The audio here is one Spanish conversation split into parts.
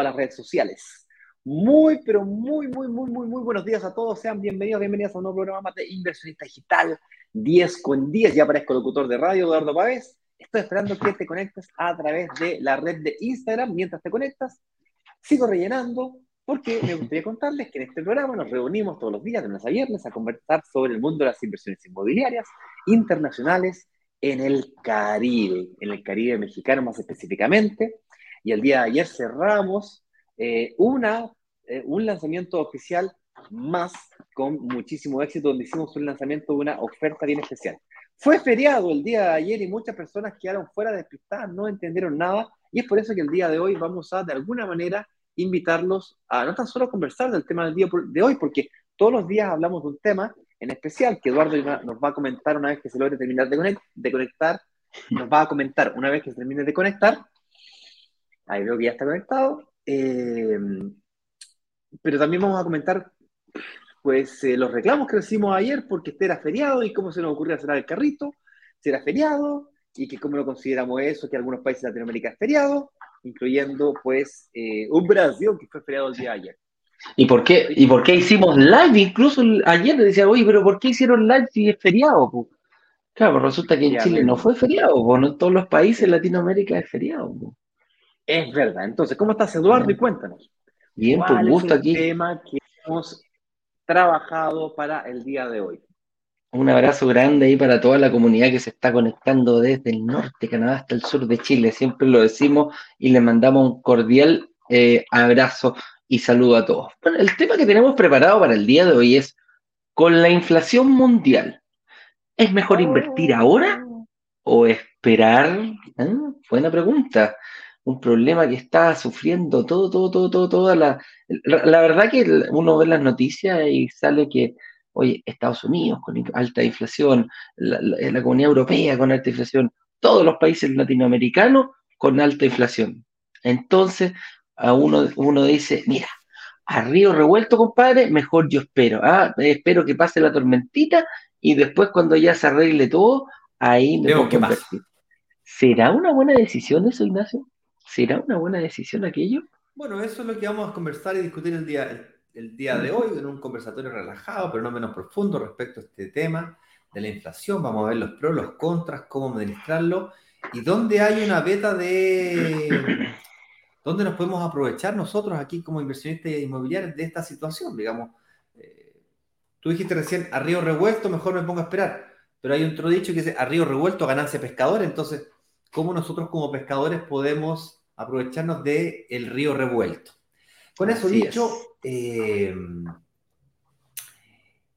a las redes sociales. Muy, pero muy, muy, muy, muy, muy buenos días a todos. Sean bienvenidos, bienvenidas a un nuevo programa de Inversionista Digital 10 con 10. Ya aparezco locutor de radio, Eduardo Pávez. Estoy esperando que te conectes a través de la red de Instagram. Mientras te conectas, sigo rellenando porque me gustaría contarles que en este programa nos reunimos todos los días, de lunes a viernes, a conversar sobre el mundo de las inversiones inmobiliarias internacionales en el Caribe, en el Caribe mexicano más específicamente. Y el día de ayer cerramos eh, una, eh, un lanzamiento oficial más con muchísimo éxito, donde hicimos un lanzamiento de una oferta bien especial. Fue feriado el día de ayer y muchas personas quedaron fuera despistadas, no entendieron nada, y es por eso que el día de hoy vamos a, de alguna manera, invitarlos a no tan solo conversar del tema del día de hoy, porque todos los días hablamos de un tema en especial que Eduardo nos va a comentar una vez que se logre terminar de, conectar, nos va a comentar una vez que se termine de conectar, Ahí veo que ya está conectado. Eh, pero también vamos a comentar pues eh, los reclamos que recibimos ayer porque este era feriado y cómo se nos ocurrió cerrar el carrito, si era feriado y que cómo lo consideramos eso, que algunos países de Latinoamérica es feriado, incluyendo pues eh, un Brasil que fue feriado el día de ayer. ¿Y por qué, y por qué hicimos live? Incluso ayer le decía, oye, pero ¿por qué hicieron live si es feriado? Claro, pues resulta que en Chile no fue feriado, no en todos los países de Latinoamérica es feriado. Es verdad. Entonces, ¿cómo estás, Eduardo? Y cuéntanos. Bien, por gusto aquí. tema que hemos trabajado para el día de hoy. Un abrazo grande ahí para toda la comunidad que se está conectando desde el norte de Canadá hasta el sur de Chile. Siempre lo decimos y le mandamos un cordial eh, abrazo y saludo a todos. Bueno, el tema que tenemos preparado para el día de hoy es, con la inflación mundial, ¿es mejor invertir ahora o esperar? ¿Eh? Buena pregunta un problema que está sufriendo todo, todo, todo, todo, toda la, la, verdad que uno ve las noticias y sale que, oye, Estados Unidos con alta inflación, la, la, comunidad europea con alta inflación, todos los países latinoamericanos con alta inflación. Entonces, a uno, uno dice, mira, a río revuelto, compadre, mejor yo espero. ¿ah? Espero que pase la tormentita y después cuando ya se arregle todo, ahí me Veo ¿Será una buena decisión eso, Ignacio? ¿Será una buena decisión aquello? Bueno, eso es lo que vamos a conversar y discutir el día, el, día de hoy en un conversatorio relajado, pero no menos profundo respecto a este tema de la inflación. Vamos a ver los pros, los contras, cómo administrarlo y dónde hay una beta de dónde nos podemos aprovechar nosotros aquí como inversionistas inmobiliarios de esta situación. Digamos, eh, tú dijiste recién, a río revuelto mejor me pongo a esperar, pero hay otro dicho que dice, a río revuelto ganancia pescador, entonces, ¿cómo nosotros como pescadores podemos aprovecharnos del el río revuelto. Con eso dicho, eh,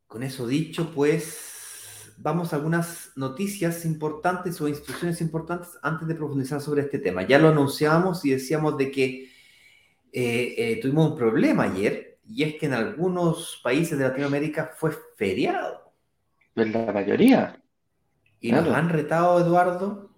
con eso dicho, pues vamos a algunas noticias importantes o instrucciones importantes antes de profundizar sobre este tema. Ya lo anunciamos y decíamos de que eh, eh, tuvimos un problema ayer y es que en algunos países de Latinoamérica fue feriado. En la mayoría. Y nos han retado, Eduardo.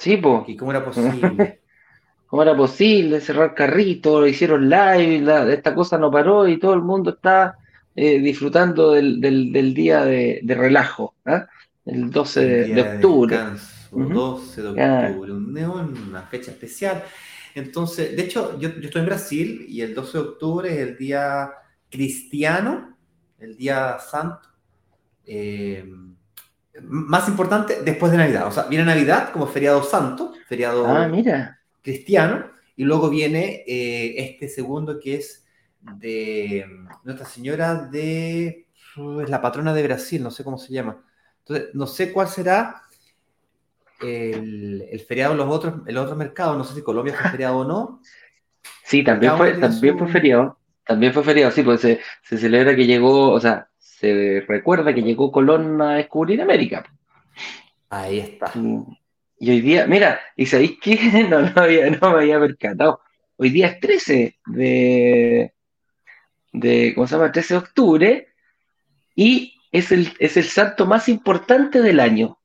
Sí. ¿Y cómo era posible? ¿Cómo era posible cerrar carrito? Lo hicieron live, esta cosa no paró y todo el mundo está eh, disfrutando del, día de, relajo, ¿ah? el 12 de, octubre. 12 de octubre, una fecha especial. Entonces, de hecho, yo, estoy en Brasil y el 12 de octubre es el día cristiano, el día santo. Eh, más importante después de Navidad. O sea, viene Navidad como feriado santo, feriado ah, mira cristiano, y luego viene eh, este segundo que es de Nuestra Señora de... es la patrona de Brasil, no sé cómo se llama. Entonces, no sé cuál será el, feriado en los otros, el otro mercado, no sé si Colombia fue feriado o no. Sí, también fue, también fue feriado, también fue feriado, sí, pues se, celebra que llegó, o sea, se recuerda que llegó Colón a descubrir América. Ahí está. Y hoy día, mira, ¿y sabéis qué? No, no, había, no me había percatado. Hoy día es 13 de, de, ¿cómo se llama? 13 de octubre. Y es el, es el santo más importante del año.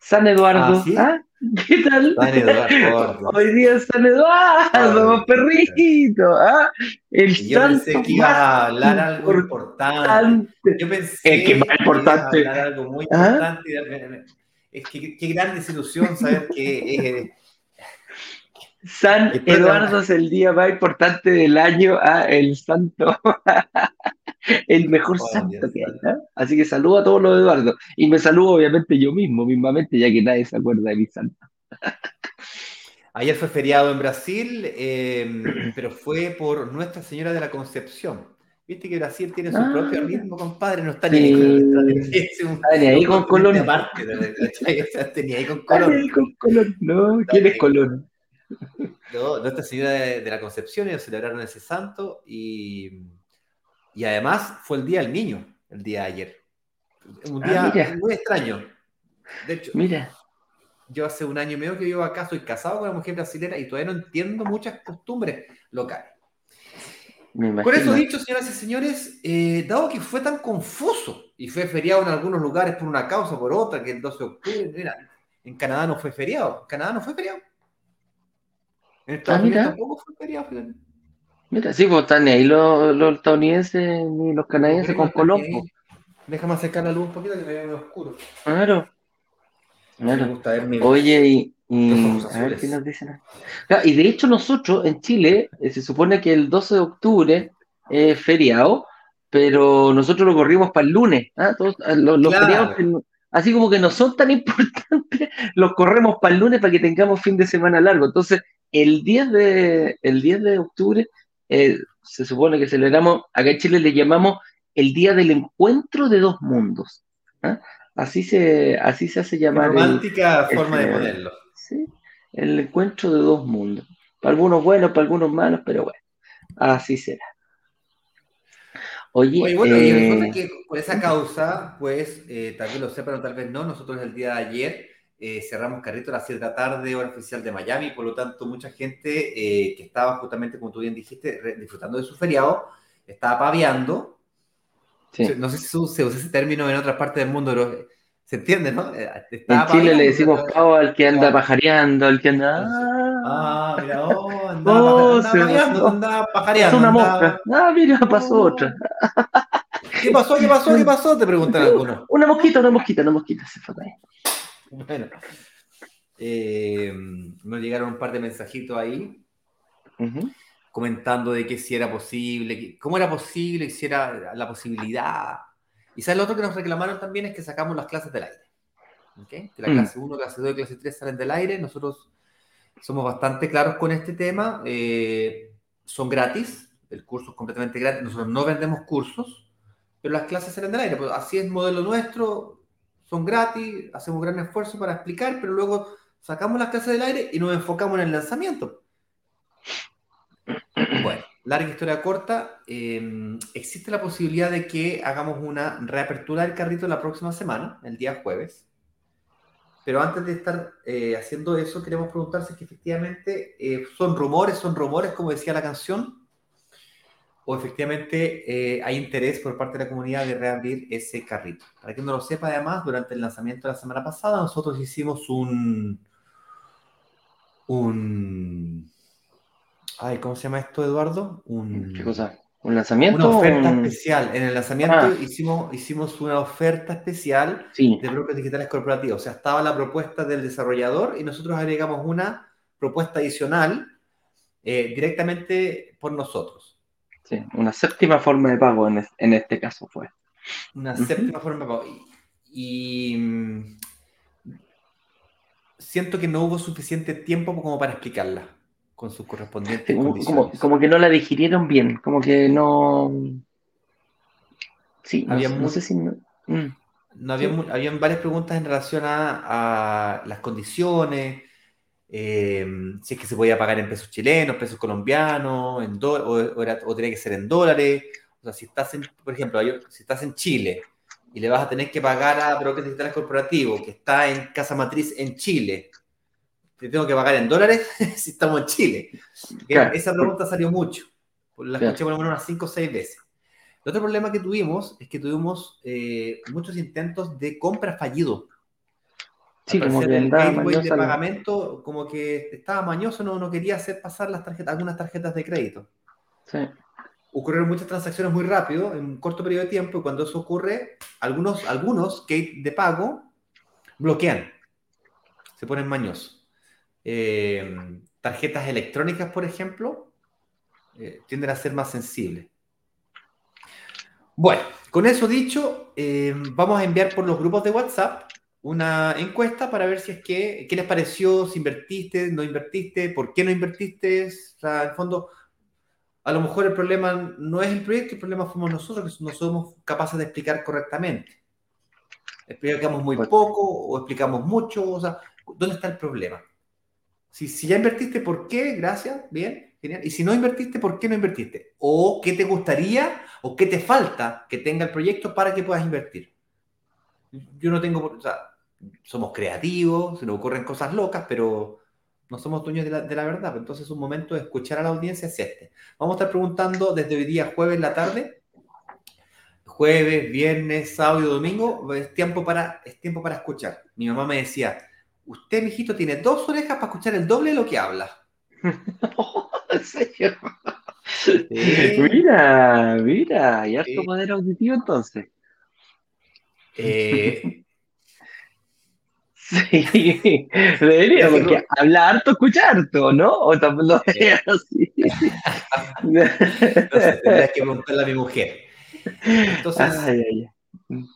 San Eduardo. Ah, ¿sí? ¿ah? ¿Qué tal? San Eduardo. Hoy día es San Eduardo, perrito. ¿ah? El Yo pensé que iba a hablar algo importante. importante. Yo pensé El que más ibas a importante. hablar algo muy ¿Ah? importante. Es que qué gran desilusión saber que eh, San Eduardo es el día más importante del año, ah, el santo, el mejor Oh, santo Dios que hay. ¿ah? Así que saludo a todos los Eduardo. Y me saludo obviamente yo mismo, mismamente, ya que nadie se acuerda de mi santo. ayer fue feriado en Brasil, eh, pero fue por Nuestra Señora de la Concepción. Viste que Brasil tiene su Ah. propio ritmo, compadre, no está Sí. ni ahí con Colón. ahí con Colón. ahí con Colón. No, ¿quién es Colón? No, Nuestra Señora de, de la Concepción, ellos celebraron ese santo y, y además fue el Día del Niño, el día de ayer. Un Ah, día mira. muy extraño. De hecho, Mira, yo hace un año y medio que vivo acá, soy casado con una mujer brasilera y todavía no entiendo muchas costumbres locales. Con eso dicho, señoras y señores, eh, dado que fue tan confuso y fue feriado en algunos lugares por una causa, por otra, que el 12 de octubre, mira, en Canadá no fue feriado, en Canadá no fue feriado. En Estados Ah, Unidos tampoco fue feriado, fíjate. Mira, sí, pues están ahí los, los estadounidenses ni los canadienses con pues. Déjame acercar la luz un poquito que me veo oscuro. Claro. Me Claro. gusta ver mi... Oye, y, y- a ver qué nos dicen. Claro, y de hecho nosotros en Chile eh, se supone que el 12 de octubre es feriado, pero nosotros lo corrimos para el lunes. ¿ah? Todos, ah, los, los Claro. feriados así como que no son tan importantes, los corremos para el lunes para que tengamos fin de semana largo. Entonces, el 10 de, el 10 de octubre eh, se supone que celebramos, acá en Chile le llamamos el Día del Encuentro de Dos Mundos. ¿ah? Así se, así se hace llamar el, romántica el forma de feriado. ponerlo. Sí, el encuentro de dos mundos. Para algunos buenos, para algunos malos, pero bueno, así será. Oye, Oye, bueno, y eh, resulta que por esa causa, pues, eh, tal vez lo sepan o tal vez no, nosotros el día de ayer eh, cerramos carrito a las 7 de la tarde, hora oficial de Miami, por lo tanto, mucha gente eh, que estaba justamente, como tú bien dijiste, disfrutando de su feriado, estaba paviando. sí. No sé si se usa se usa ese término en otras partes del mundo, pero se entiende, ¿no? Eh, en estaba Chile le decimos pavo al que anda pajareando, al que anda. Ah, mira, oh, andaba, Oh, andaba pasó. andaba pasó pajareando. una andaba- mosca. Ah, mira, pasó Oh. otra. ¿Qué pasó? ¿Qué pasó? ¿Qué pasó? Te preguntan algunos. Una mosquita, una mosquita, una mosquita se fue ahí. Bueno, eh, nos llegaron un par de mensajitos ahí comentando de que si era posible, que- cómo era posible, si era la posibilidad. Y sabes lo otro que nos reclamaron también es que sacamos las clases del aire. ¿ok? Que la Mm. clase 1, clase 2 y clase 3 salen del aire. Nosotros somos bastante claros con este tema. eh, son gratis, el curso es completamente gratis. Nosotros no vendemos cursos, pero las clases salen del aire. Pues así es el modelo nuestro, son gratis, hacemos gran esfuerzo para explicar, pero luego sacamos las clases del aire y nos enfocamos en el lanzamiento. Bueno, larga historia corta. eh, existe la posibilidad de que hagamos una reapertura del carrito la próxima semana, el día jueves. Pero antes de estar eh, haciendo eso, queremos preguntar si efectivamente eh, son rumores, son rumores, como decía la canción, o efectivamente eh, hay interés por parte de la comunidad de reabrir ese carrito. Para quien no lo sepa, además, durante el lanzamiento de la semana pasada, nosotros hicimos un. un ay, ¿cómo se llama esto, Eduardo? Un, ¿Qué cosa? ¿Un lanzamiento? Una oferta Un- especial. En el lanzamiento Ah. hicimos, hicimos una oferta especial Sí, de brokers digitales corporativos. O sea, estaba la propuesta del desarrollador y nosotros agregamos una propuesta adicional eh, directamente por nosotros. Sí, una séptima forma de pago en, es- en este caso fue. Una séptima forma de pago. Y, y, mm, siento que no hubo suficiente tiempo como para explicarla con sus correspondientes como, como, condiciones. como que no la digirieron bien, como que no. Sí, no, Había sé- no mu- sé si. no- mm, No había, Sí. habían varias preguntas en relación a, a las condiciones, eh, si es que se podía pagar en pesos chilenos, pesos colombianos, en o, o era- o tenía que ser en dólares. O sea, si estás en, por ejemplo, si estás en Chile y le vas a tener que pagar a Brokers Digitales Corporativo que está en casa matriz en Chile, ¿te tengo que pagar en dólares si estamos en Chile? Claro. Esa pregunta salió mucho. La Claro. escuché por lo menos unas 5 o 6 veces. El otro problema que tuvimos es que tuvimos eh, muchos intentos de compra fallido. Sí, como que el gateway de pagamento como que estaba mañoso, no, no quería hacer pasar las tarjetas, algunas tarjetas de crédito. Sí. Ocurrieron muchas transacciones muy rápido, en un corto periodo de tiempo, y cuando eso ocurre, algunos, algunos gate de pago bloquean, se ponen mañosos. Eh, tarjetas electrónicas, por ejemplo, eh, tienden a ser más sensibles. Bueno, con eso dicho, eh, vamos a enviar por los grupos de WhatsApp una encuesta para ver si es que, qué les pareció, si invertiste, no invertiste, por qué no invertiste. O sea, en el fondo, a lo mejor el problema no es el proyecto, el problema fuimos nosotros que no somos capaces de explicar correctamente. Explicamos muy Pues- poco o explicamos mucho, o sea, ¿dónde está el problema? Si, si ya invertiste, ¿por qué? Gracias, bien, genial. Y si no invertiste, ¿por qué no invertiste? ¿O qué te gustaría o qué te falta que tenga el proyecto para que puedas invertir? Yo no tengo, o sea, somos creativos, se nos ocurren cosas locas, pero no somos dueños de la, de la verdad. Entonces, un momento de escuchar a la audiencia es este. Vamos a estar preguntando desde hoy día, jueves en la tarde, jueves, viernes, sábado y domingo, es tiempo para, es tiempo para escuchar. Mi mamá me decía, usted, mijito, tiene dos orejas para escuchar el doble de lo que habla. ¿En serio? Sí. Mira, mira, y harto Sí. poder auditivo entonces. Eh, Sí, debería, porque habla harto, escucha harto, ¿no? O tampoco veas así. sé, tendría que preguntarle a mi mujer. Entonces, Ay, ay, ay.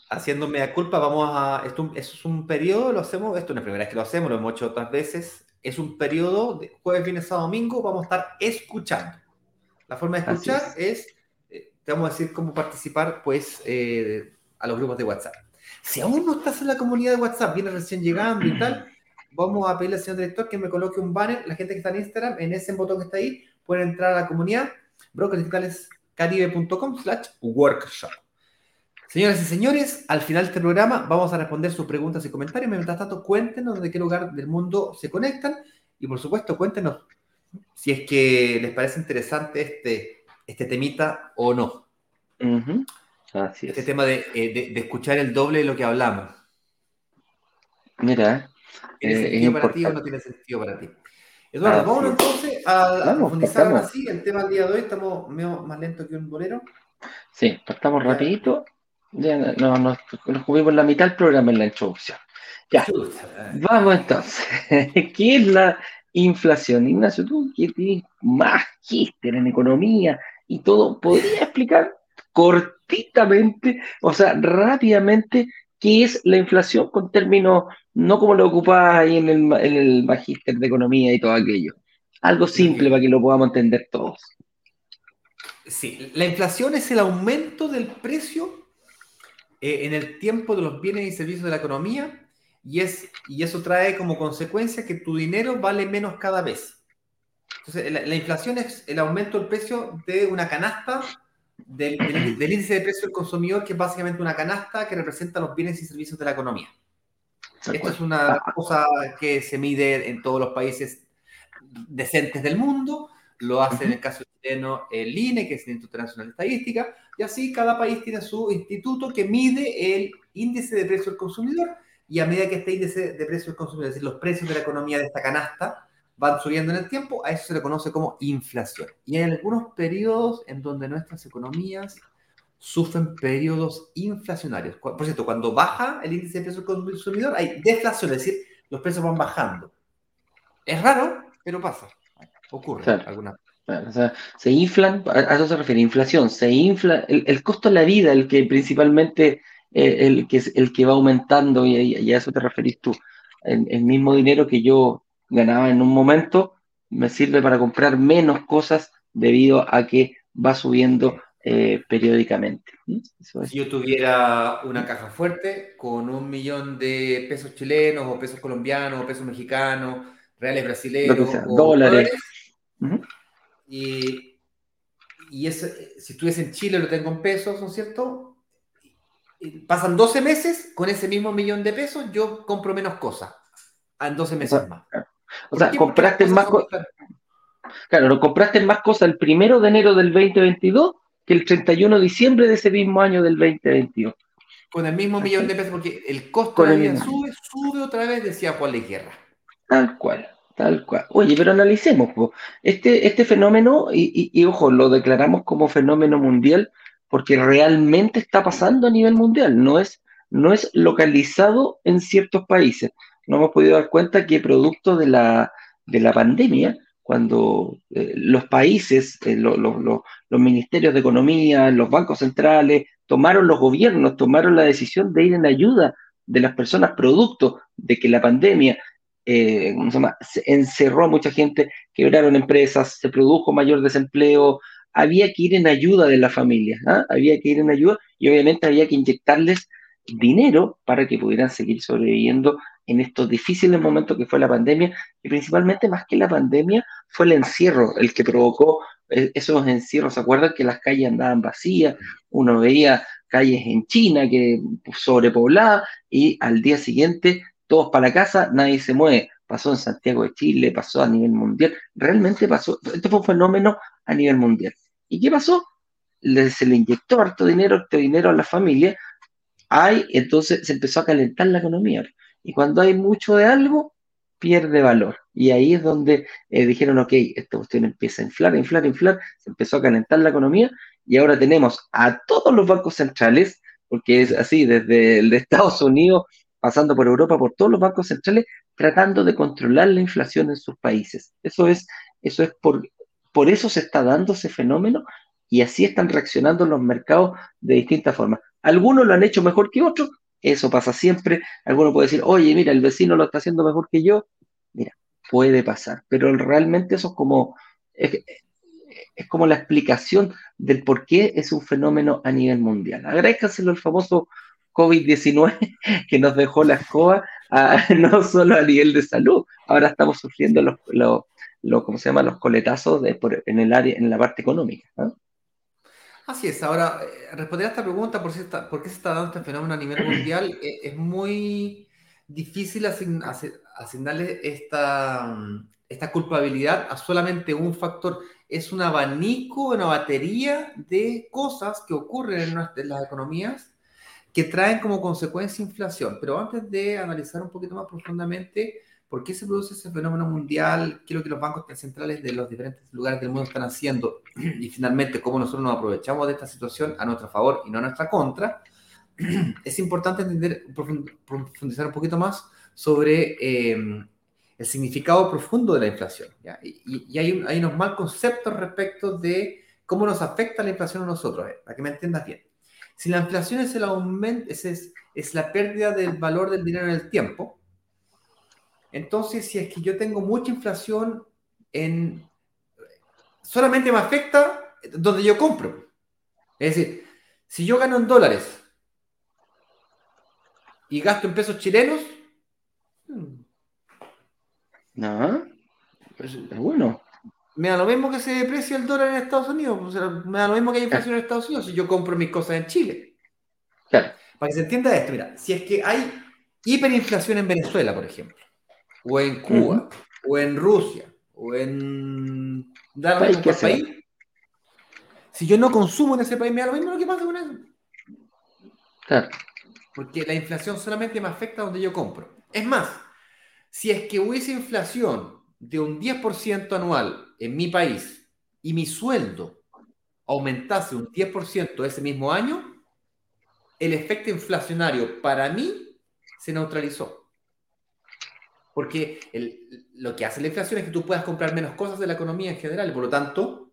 haciéndome a culpa, vamos a. Esto, es un periodo, lo hacemos. Esto no es la primera vez que lo hacemos, lo hemos hecho otras veces. Es un periodo de jueves, viernes, sábado, domingo. Vamos a estar escuchando. La forma de escuchar es. eh, te vamos a decir cómo participar, pues, eh, a los grupos de WhatsApp. Si aún no estás en la comunidad de WhatsApp, vienes recién llegando y tal, vamos a pedirle al señor director que me coloque un banner. La gente que está en Instagram, en ese botón que está ahí, pueden entrar a la comunidad brokersdigitalescaribe.com slash workshop. Señoras y señores, al final de este programa vamos a responder sus preguntas y comentarios. Mientras tanto, cuéntenos de qué lugar del mundo se conectan y, por supuesto, cuéntenos si es que les parece interesante este, este temita o no. Ujú, Así Este es. tema de, eh, de- de escuchar el doble de lo que hablamos. Mira, ¿Tiene Eh, es sentido para ti o no tiene sentido para ti? Eduardo, Así vámonos es. entonces a, Vamos, profundizar ahora sí el tema del día de hoy. Estamos medio más lento que un bolero. sí, partamos Ya. rapidito. Ya no, nos, nos cubrimos la mitad del programa en la introducción. Ya. Chuta. Vamos entonces. ¿Qué es la inflación? Ignacio, tú que tienes más magíster en economía y todo, ¿podría explicar cortitamente, o sea, rápidamente, qué es la inflación con términos, no como lo ocupás ahí en el, en el magíster de economía y todo aquello? Algo simple para que lo podamos entender todos. Sí, la inflación es el aumento del precio eh, en el tiempo de los bienes y servicios de la economía y, es, y eso trae como consecuencia que tu dinero vale menos cada vez. Entonces, la, la inflación es el aumento del precio de una canasta del, del- del índice de precio del consumidor, que es básicamente una canasta que representa los bienes y servicios de la economía. ¿Se Esto es una cosa que se mide en todos los países decentes del mundo. Lo hace en el caso chileno el INE, que es el Instituto Nacional de Estadística, y así cada país tiene su instituto que mide el índice de precio del consumidor, y a medida que este índice de precio del consumidor, es decir, los precios de la economía de esta canasta, van subiendo en el tiempo, a eso se le conoce como inflación. Y hay algunos periodos en donde nuestras economías sufren periodos inflacionarios. Por cierto, cuando baja el índice de precio del consumidor, hay deflación, es decir, los precios van bajando. Es raro, pero pasa. Ocurre. Claro. alguna- Bueno, o sea, se inflan, a a eso se refiere, inflación, se infla, el, el costo de la vida, el que principalmente, eh, el que es el que va aumentando, y, y- y a eso te referís tú. El, el mismo dinero que yo ganaba en un momento me sirve para comprar menos cosas debido a que va subiendo eh, periódicamente. Eso es. Si yo tuviera una caja fuerte con un millón de pesos chilenos o pesos colombianos o pesos mexicanos, reales brasileños sea, o dólares. Y, y si estuviese en Chile lo tengo en pesos, ¿no es cierto? Pasan 12 meses, con ese mismo millón de pesos yo compro menos cosas. En 12 meses más. O ¿Por sea, qué? Compraste más cosas Claro, compraste más cosas el primero de enero del 2022 que el 31 de diciembre de ese mismo año del 2021. Con el mismo millón de pesos, porque el costo de la vida sube, sube otra vez, decía Juan Luis Guerra. Tal cual, tal cual. Oye, pero analicemos, este, este fenómeno, y, y, ojo, lo declaramos como fenómeno mundial porque realmente está pasando a nivel mundial, no es, no es localizado en ciertos países. No hemos podido dar cuenta que producto de la, de la pandemia, cuando eh, los países, eh, los ministerios de economía, los bancos centrales, tomaron los gobiernos, tomaron la decisión de ir en ayuda de las personas producto de que la pandemia eh, se encerró a mucha gente, quebraron empresas, se produjo mayor desempleo, había que ir en ayuda de la familia, ¿ah? había que ir en ayuda y obviamente había que inyectarles dinero para que pudieran seguir sobreviviendo en estos difíciles momentos que fue la pandemia y principalmente más que la pandemia fue el encierro el que provocó eh, esos encierros. ¿Se acuerdan que las calles andaban vacías? Uno veía calles en China que sobrepobladas y al día siguiente todos para la casa, nadie se mueve. Pasó en Santiago de Chile, pasó a nivel mundial. Realmente pasó. Esto fue un fenómeno a nivel mundial. ¿Y qué pasó? se le inyectó harto dinero, harto dinero a la familia. Hay, entonces se empezó a calentar la economía. Y cuando hay mucho de algo, pierde valor. Y ahí es donde eh, dijeron, ok, esta cuestión empieza a inflar, inflar, inflar, se empezó a calentar la economía y ahora tenemos a todos los bancos centrales, porque es así, desde el de Estados Unidos, pasando por Europa, por todos los bancos centrales, tratando de controlar la inflación en sus países. Eso es, eso es por, por eso se está dando ese fenómeno y así están reaccionando los mercados de distintas formas. Algunos lo han hecho mejor que otros, eso pasa siempre. Alguno puede decir, oye, mira, el vecino lo está haciendo mejor que yo. Mira, puede pasar, pero realmente eso es como, es, como la explicación del por qué es un fenómeno a nivel mundial. Agradezcaselo al famoso COVID-19 que nos dejó la escoba, no solo a nivel de salud, ahora estamos sufriendo los, los, ¿cómo se llama? los coletazos en el área, en la parte económica. Así es, ahora, eh, responder a esta pregunta, ¿por, qué se está dando este fenómeno a nivel mundial? Eh, es muy difícil asignarle esta, esta culpabilidad a solamente un factor. Es un abanico, una batería de cosas que ocurren en, en las economías que traen como consecuencia inflación. Pero antes de analizar un poquito más profundamente, ¿Por qué se produce ese fenómeno mundial? ¿Qué es lo que los bancos centrales de los diferentes lugares del mundo están haciendo? Y finalmente, cómo nosotros nos aprovechamos de esta situación a nuestro favor y no a nuestra contra. Es importante entender, profundizar un poquito más sobre em, el significado profundo de la inflación. Y, hay, hay, unos mal conceptos respecto de cómo nos afecta la inflación a nosotros, eh, para que me entiendas bien. Si la inflación es el aumento, es, es la pérdida del valor del dinero en el tiempo, entonces, si es que yo tengo mucha inflación en... Solamente me afecta donde yo compro. Es decir, si yo gano en dólares y gasto en pesos chilenos... No, pues es bueno. Me da lo mismo que se deprecia el dólar en Estados Unidos. me da lo mismo que hay inflación en Estados Unidos si yo compro mis cosas en Chile. Claro. Para que se entienda esto, mira, si es que hay hiperinflación en Venezuela, por ejemplo, o en Cuba, o en Rusia, o en dar país, si yo no consumo en ese país, me da lo mismo lo que pasa con eso. Claro. Porque la inflación solamente me afecta donde yo compro. Es más, si es que hubiese inflación de un 10% anual en mi país y mi sueldo aumentase un 10% ese mismo año, el efecto inflacionario para mí se neutralizó. Porque lo que hace la inflación es que tú puedas comprar menos cosas de la economía en general. Por lo tanto,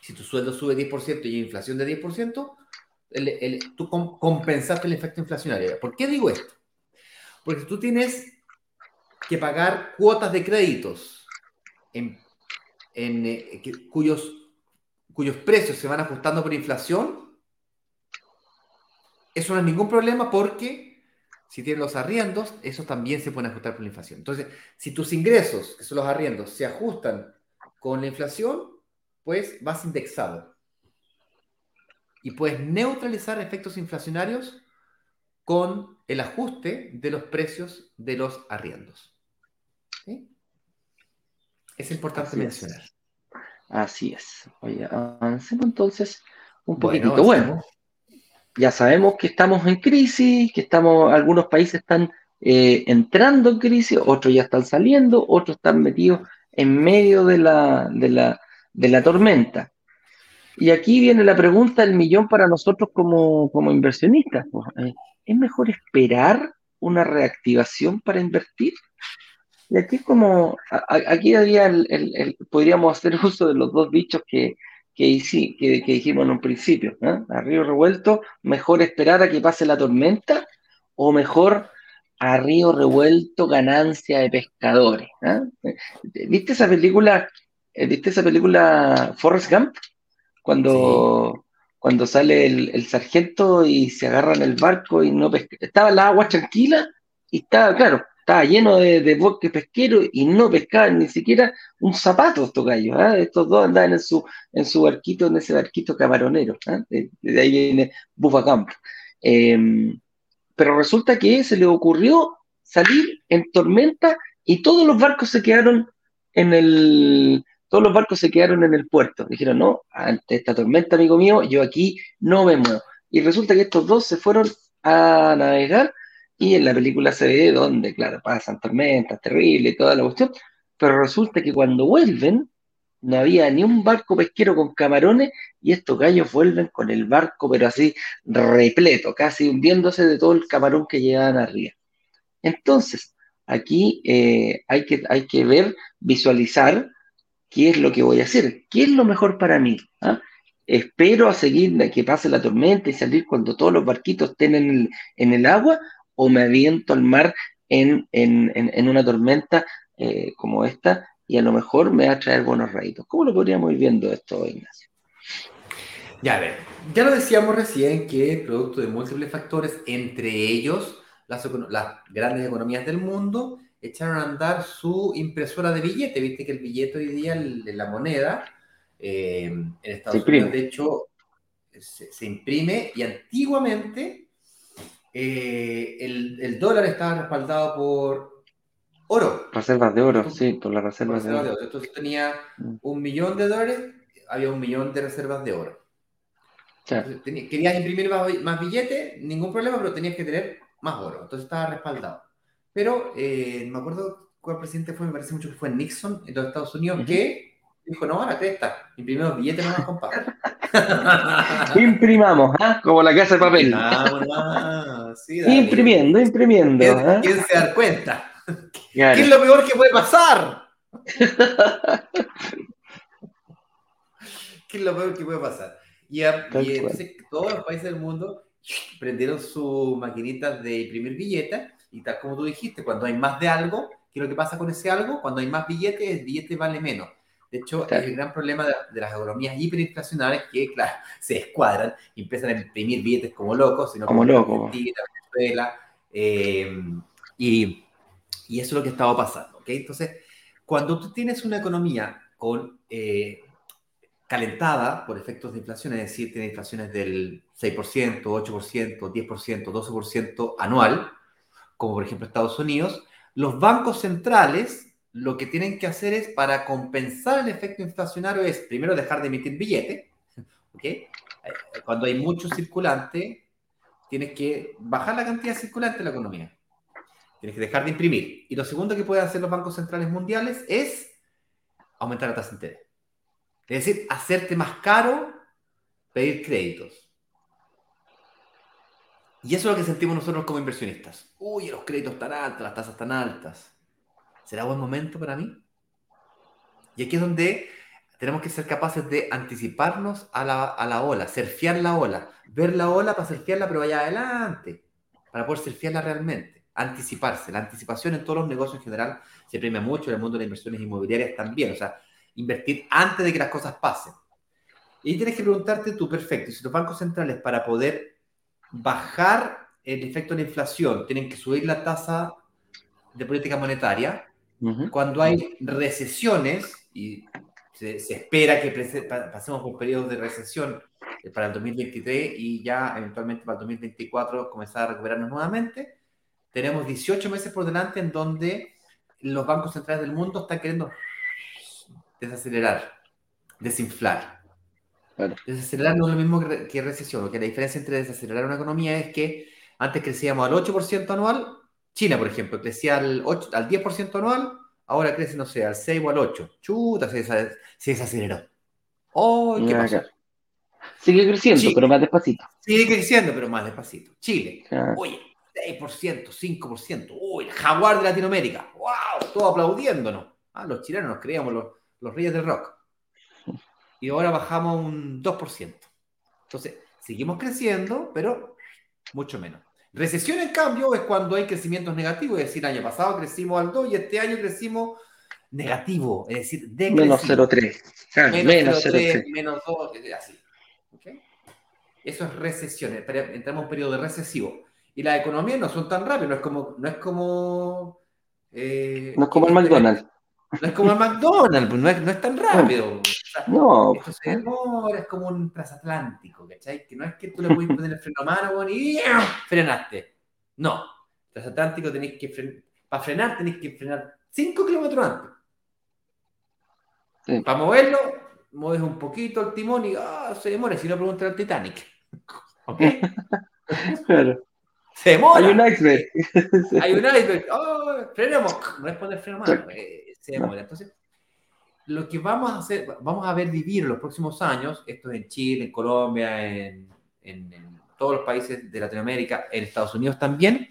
si tu sueldo sube 10% y hay inflación de 10%, tú compensaste el efecto inflacionario. ¿Por qué digo esto? Porque tú tienes que pagar cuotas de créditos en, eh, cuyos, cuyos precios se van ajustando por inflación, eso no es ningún problema porque si tienes los arriendos, esos también se pueden ajustar por la inflación. Entonces, si tus ingresos, que son los arriendos, se ajustan con la inflación, pues vas indexado. Y puedes neutralizar efectos inflacionarios con el ajuste de los precios de los arriendos. Es importante mencionar. Así es. Oye, avancemos entonces un poquitito bueno. Ya sabemos que estamos en crisis, que estamos, algunos países están eh, entrando en crisis, otros ya están saliendo, otros están metidos en medio de la, de la, de la tormenta. Y aquí viene la pregunta del millón para nosotros como, como inversionistas. Eh, ¿Es mejor esperar una reactivación para invertir? Y aquí como, aquí había el, podríamos hacer uso de los dos dichos que, que, que, que dijimos en un principio. ¿eh? A río revuelto, mejor esperar a que pase la tormenta o mejor a río revuelto ganancia de pescadores. ¿eh? ¿Viste esa película? Eh, ¿Viste esa película Forrest Gump? Cuando, cuando sale el, sargento y se agarra en el barco y no pesca. Estaba en la agua tranquila y estaba, claro, estaba lleno de, de bosque pesquero y no pescaban ni siquiera un zapato estos gallos. ¿eh? Estos dos andaban en su, en su barquito, en ese barquito camaronero. De, ahí viene Buffa Camp. Em, pero resulta que se le ocurrió salir en tormenta y todos los barcos se quedaron en el, todos los barcos se quedaron en el puerto. Dijeron, no, ante esta tormenta, amigo mío, yo aquí no me muevo. Y resulta que estos dos se fueron a navegar y en la película se ve donde, claro, pasan tormentas terribles y toda la cuestión, pero resulta que cuando vuelven, no había ni un barco pesquero con camarones y estos gallos vuelven con el barco, pero así repleto, casi hundiéndose de todo el camarón que llevaban arriba. Entonces, aquí eh, hay, que, hay que ver, visualizar qué es lo que voy a hacer, qué es lo mejor para mí. ¿Ah? Espero a seguir que pase la tormenta y salir cuando todos los barquitos estén en el, agua o me aviento al mar en, una tormenta eh, como esta y a lo mejor me va a traer buenos réditos. ¿Cómo lo podríamos ir viendo esto, Ignacio? Ya, a ver, ya lo decíamos recién que producto de múltiples factores, entre ellos las, grandes economías del mundo, echaron a andar su impresora de billete. Viste que el billete hoy día, la moneda, eh, en Estados Unidos, de hecho, se, imprime y antiguamente eh, el, el, dólar estaba respaldado por oro. Reservas de oro, sí, por las reservas de oro. Entonces tenía mm. un millón de dólares, había un millón de reservas de oro. querías imprimir más, billetes, ningún problema, pero tenías que tener más oro. Entonces estaba respaldado. Pero eh, me acuerdo cuál presidente fue, me parece mucho que fue Nixon en los Estados Unidos, que dijo, no, la cresta, imprimimos billetes más compadre. Imprimamos, ¿ah? como la casa de papel. Imprimiendo, imprimiendo. ¿Quién, ¿ah? se da cuenta? ¿Qué es lo peor que puede pasar? ¿Qué es lo peor que puede pasar? Y, todos los países del mundo prendieron sus maquinitas de imprimir billetes y tal como tú dijiste, cuando hay más de algo, ¿qué es lo que pasa con ese algo? Cuando hay más billetes, el billete vale menos. De hecho, es el gran problema de, las economías hiperinflacionarias que, claro, se escuadran y empiezan a imprimir billetes como locos, sino como, locos. Venezuela, eh, y y eso es lo que estaba pasando. Entonces, cuando tú tienes una economía con, eh, calentada por efectos de inflación, es decir, tiene inflaciones del 6%, 8%, 10%, 12% anual, como por ejemplo Estados Unidos, los bancos centrales lo que tienen que hacer es, para compensar el efecto inflacionario, es primero dejar de emitir billetes, ¿ok? Eh, cuando hay mucho circulante, tienes que bajar la cantidad circulante de la economía. Tienes que dejar de imprimir. Y lo segundo que pueden hacer los bancos centrales mundiales es aumentar la tasa de interés. Es decir, hacerte más caro pedir créditos. Y eso es lo que sentimos nosotros como inversionistas. Uy, los créditos tan altos, las tasas tan altas. ¿Será buen momento para mí? Y aquí es donde tenemos que ser capaces de anticiparnos a la, a la ola, surfear la ola, ver la ola para surfearla, pero vaya adelante, para poder surfearla realmente anticiparse. La anticipación en todos los negocios en general se premia mucho, en el mundo de las inversiones inmobiliarias también, o sea, invertir antes de que las cosas pasen. Y tienes que preguntarte tú, perfecto, si los bancos centrales para poder bajar el efecto de la inflación tienen que subir la tasa de política monetaria, cuando hay recesiones, y se, espera que pasemos por periodos de recesión eh, para el 2023 y ya eventualmente para el 2024 comenzar a recuperarnos nuevamente, tenemos 18 meses por delante en donde los bancos centrales del mundo están queriendo desacelerar, desinflar. Desacelerar no es lo mismo que, recesión, porque la diferencia entre desacelerar una economía es que antes crecíamos al 8% anual, China, por ejemplo, crecía al, 8, al 10% anual, ahora crece, no sé, al 6 o al 8. Chuta, se, se desaceleró. ¡Oh, qué pasó! Sigue creciendo, pero más despacito. Sigue creciendo, pero más despacito. Chile, oye, 6%, 5%. Uy, el jaguar de Latinoamérica. ¡Wow! Todo aplaudiéndonos. Ah, los chilenos nos creíamos los, los reyes del rock. Y ahora bajamos un 2%. Entonces, seguimos creciendo, pero mucho menos. Recesión, en cambio, es cuando hay crecimientos negativos. Es decir, el año pasado crecimos al 2 y este año crecimos negativo. Es decir, de Menos 0,3. menos 0,3. Menos 2, así. Eso es recesión. Entramos en un periodo de recesivo. Y las economías no son tan rápidas. No es como... No es como, eh, no es como el McDonald's. No es como el McDonald's, pues, no es, no es tan rápido. no. Esto se demora, es como un transatlántico, ¿cachai? Que no es que tú le puedes poner el freno a mano y frenaste. No. Transatlántico tenéis que frenar. Para frenar tenéis que frenar 5 kilómetros antes. Para moverlo, mueves un poquito el timón y ah, se demora. Si no, pregunta al Titanic. ¿Ok? claro. Se demora. Hay un iceberg. Hay un iceberg. Oh, frenemos. No es poner freno a mano. Eh, entonces, lo que vamos a hacer, vamos a ver vivir en los próximos años, esto en Chile, en Colombia, en, todos los países de Latinoamérica, en Estados Unidos también,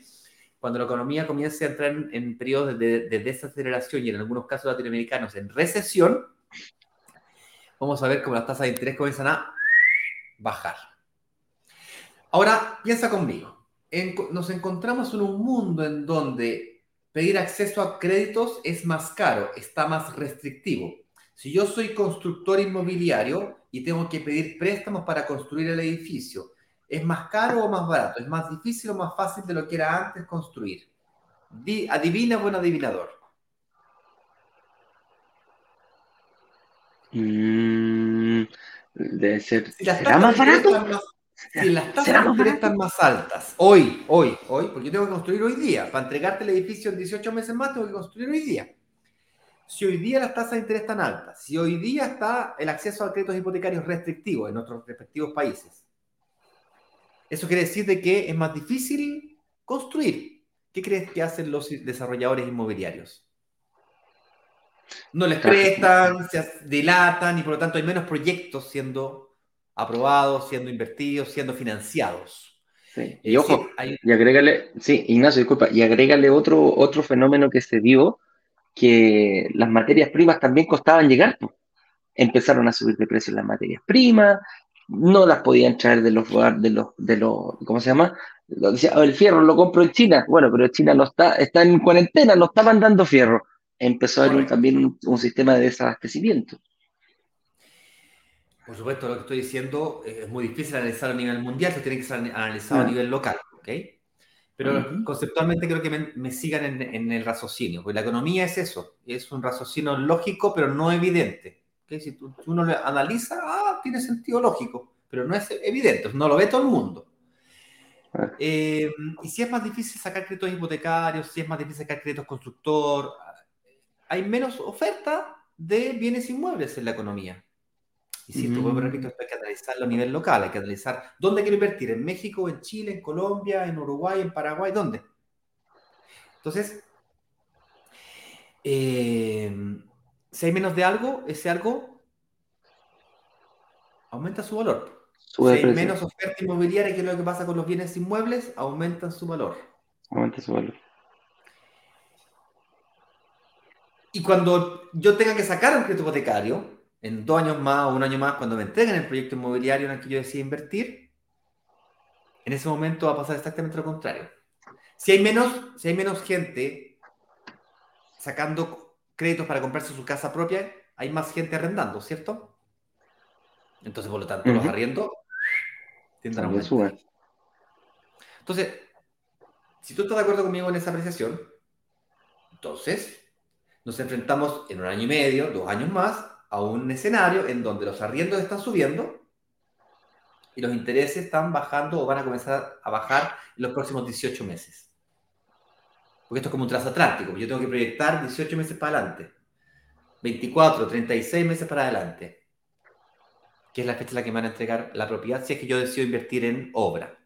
cuando la economía comience a entrar en, periodos de, desaceleración y en algunos casos latinoamericanos en recesión, vamos a ver cómo las tasas de interés comienzan a bajar. Ahora, piensa conmigo. nos encontramos en un mundo en donde pedir acceso a créditos es más caro, está más restrictivo. Si yo soy constructor inmobiliario y tengo que pedir préstamos para construir el edificio, ¿es más caro o más barato? ¿Es más difícil o más fácil de lo que era antes construir? adivina, buen adivinador. Mm, debe ser. ¿Será más barato? Si las tasas de interés están más altas, hoy, hoy, hoy, porque yo tengo que construir hoy día, para entregarte el edificio en 18 meses más, tengo que construir hoy día. Si hoy día las tasas de interés están altas, si hoy día está el acceso a créditos hipotecarios restrictivos en nuestros respectivos países, eso quiere decir de que es más difícil construir. ¿Qué crees que hacen los desarrolladores inmobiliarios? No les prestan, se dilatan y por lo tanto hay menos proyectos siendo aprobados, siendo invertidos, siendo financiados. Sí. Y ojo, y agrégale, sí, Ignacio, disculpa, y agrégale otro, otro fenómeno que se dio, que las materias primas también costaban llegar. Empezaron a subir de precio las materias primas, no las podían traer de los de los, de los, ¿cómo se llama? El fierro lo compro en China, bueno, pero China no está, está en cuarentena, no estaban dando fierro. Empezó a haber también un sistema de desabastecimiento. Por supuesto, lo que estoy diciendo eh, es muy difícil analizar a nivel mundial, se tiene que ser analizado a nivel local, ¿ok? Pero conceptualmente creo que me, sigan en, el raciocinio, porque la economía es eso, es un raciocinio lógico, pero no evidente. ¿okay? Si tú, uno lo analiza, ah, tiene sentido lógico, pero no es evidente, no lo ve todo el mundo. Eh, y si es más difícil sacar créditos hipotecarios, si es más difícil sacar créditos constructor, hay menos oferta de bienes inmuebles en la economía. Y si esto vuelvo repito, esto hay que analizarlo a nivel local, hay que analizar dónde quiero invertir, en México, en Chile, en Colombia, en Uruguay, en Paraguay, ¿dónde? Entonces, eh, si hay menos de algo, ese algo aumenta su valor. si hay menos oferta inmobiliaria, que es lo que pasa con los bienes inmuebles, aumentan su valor. Aumenta su valor. Y cuando yo tenga que sacar un crédito hipotecario, en dos años más o un año más, cuando me entreguen el proyecto inmobiliario en el que yo decida invertir, en ese momento va a pasar exactamente lo contrario. Si hay menos, si hay menos gente sacando créditos para comprarse su casa propia, hay más gente arrendando, ¿cierto? Entonces, por lo tanto, los arriendos tienden a aumentar. Entonces, si tú estás de acuerdo conmigo en esa apreciación, entonces nos enfrentamos en un año y medio, dos años más, a un escenario en donde los arriendos están subiendo y los intereses están bajando o van a comenzar a bajar en los próximos 18 meses. Porque esto es como un transatlántico, yo tengo que proyectar 18 meses para adelante, 24, 36 meses para adelante. que es la fecha en la que me van a entregar la propiedad, si es que yo decido invertir en obra.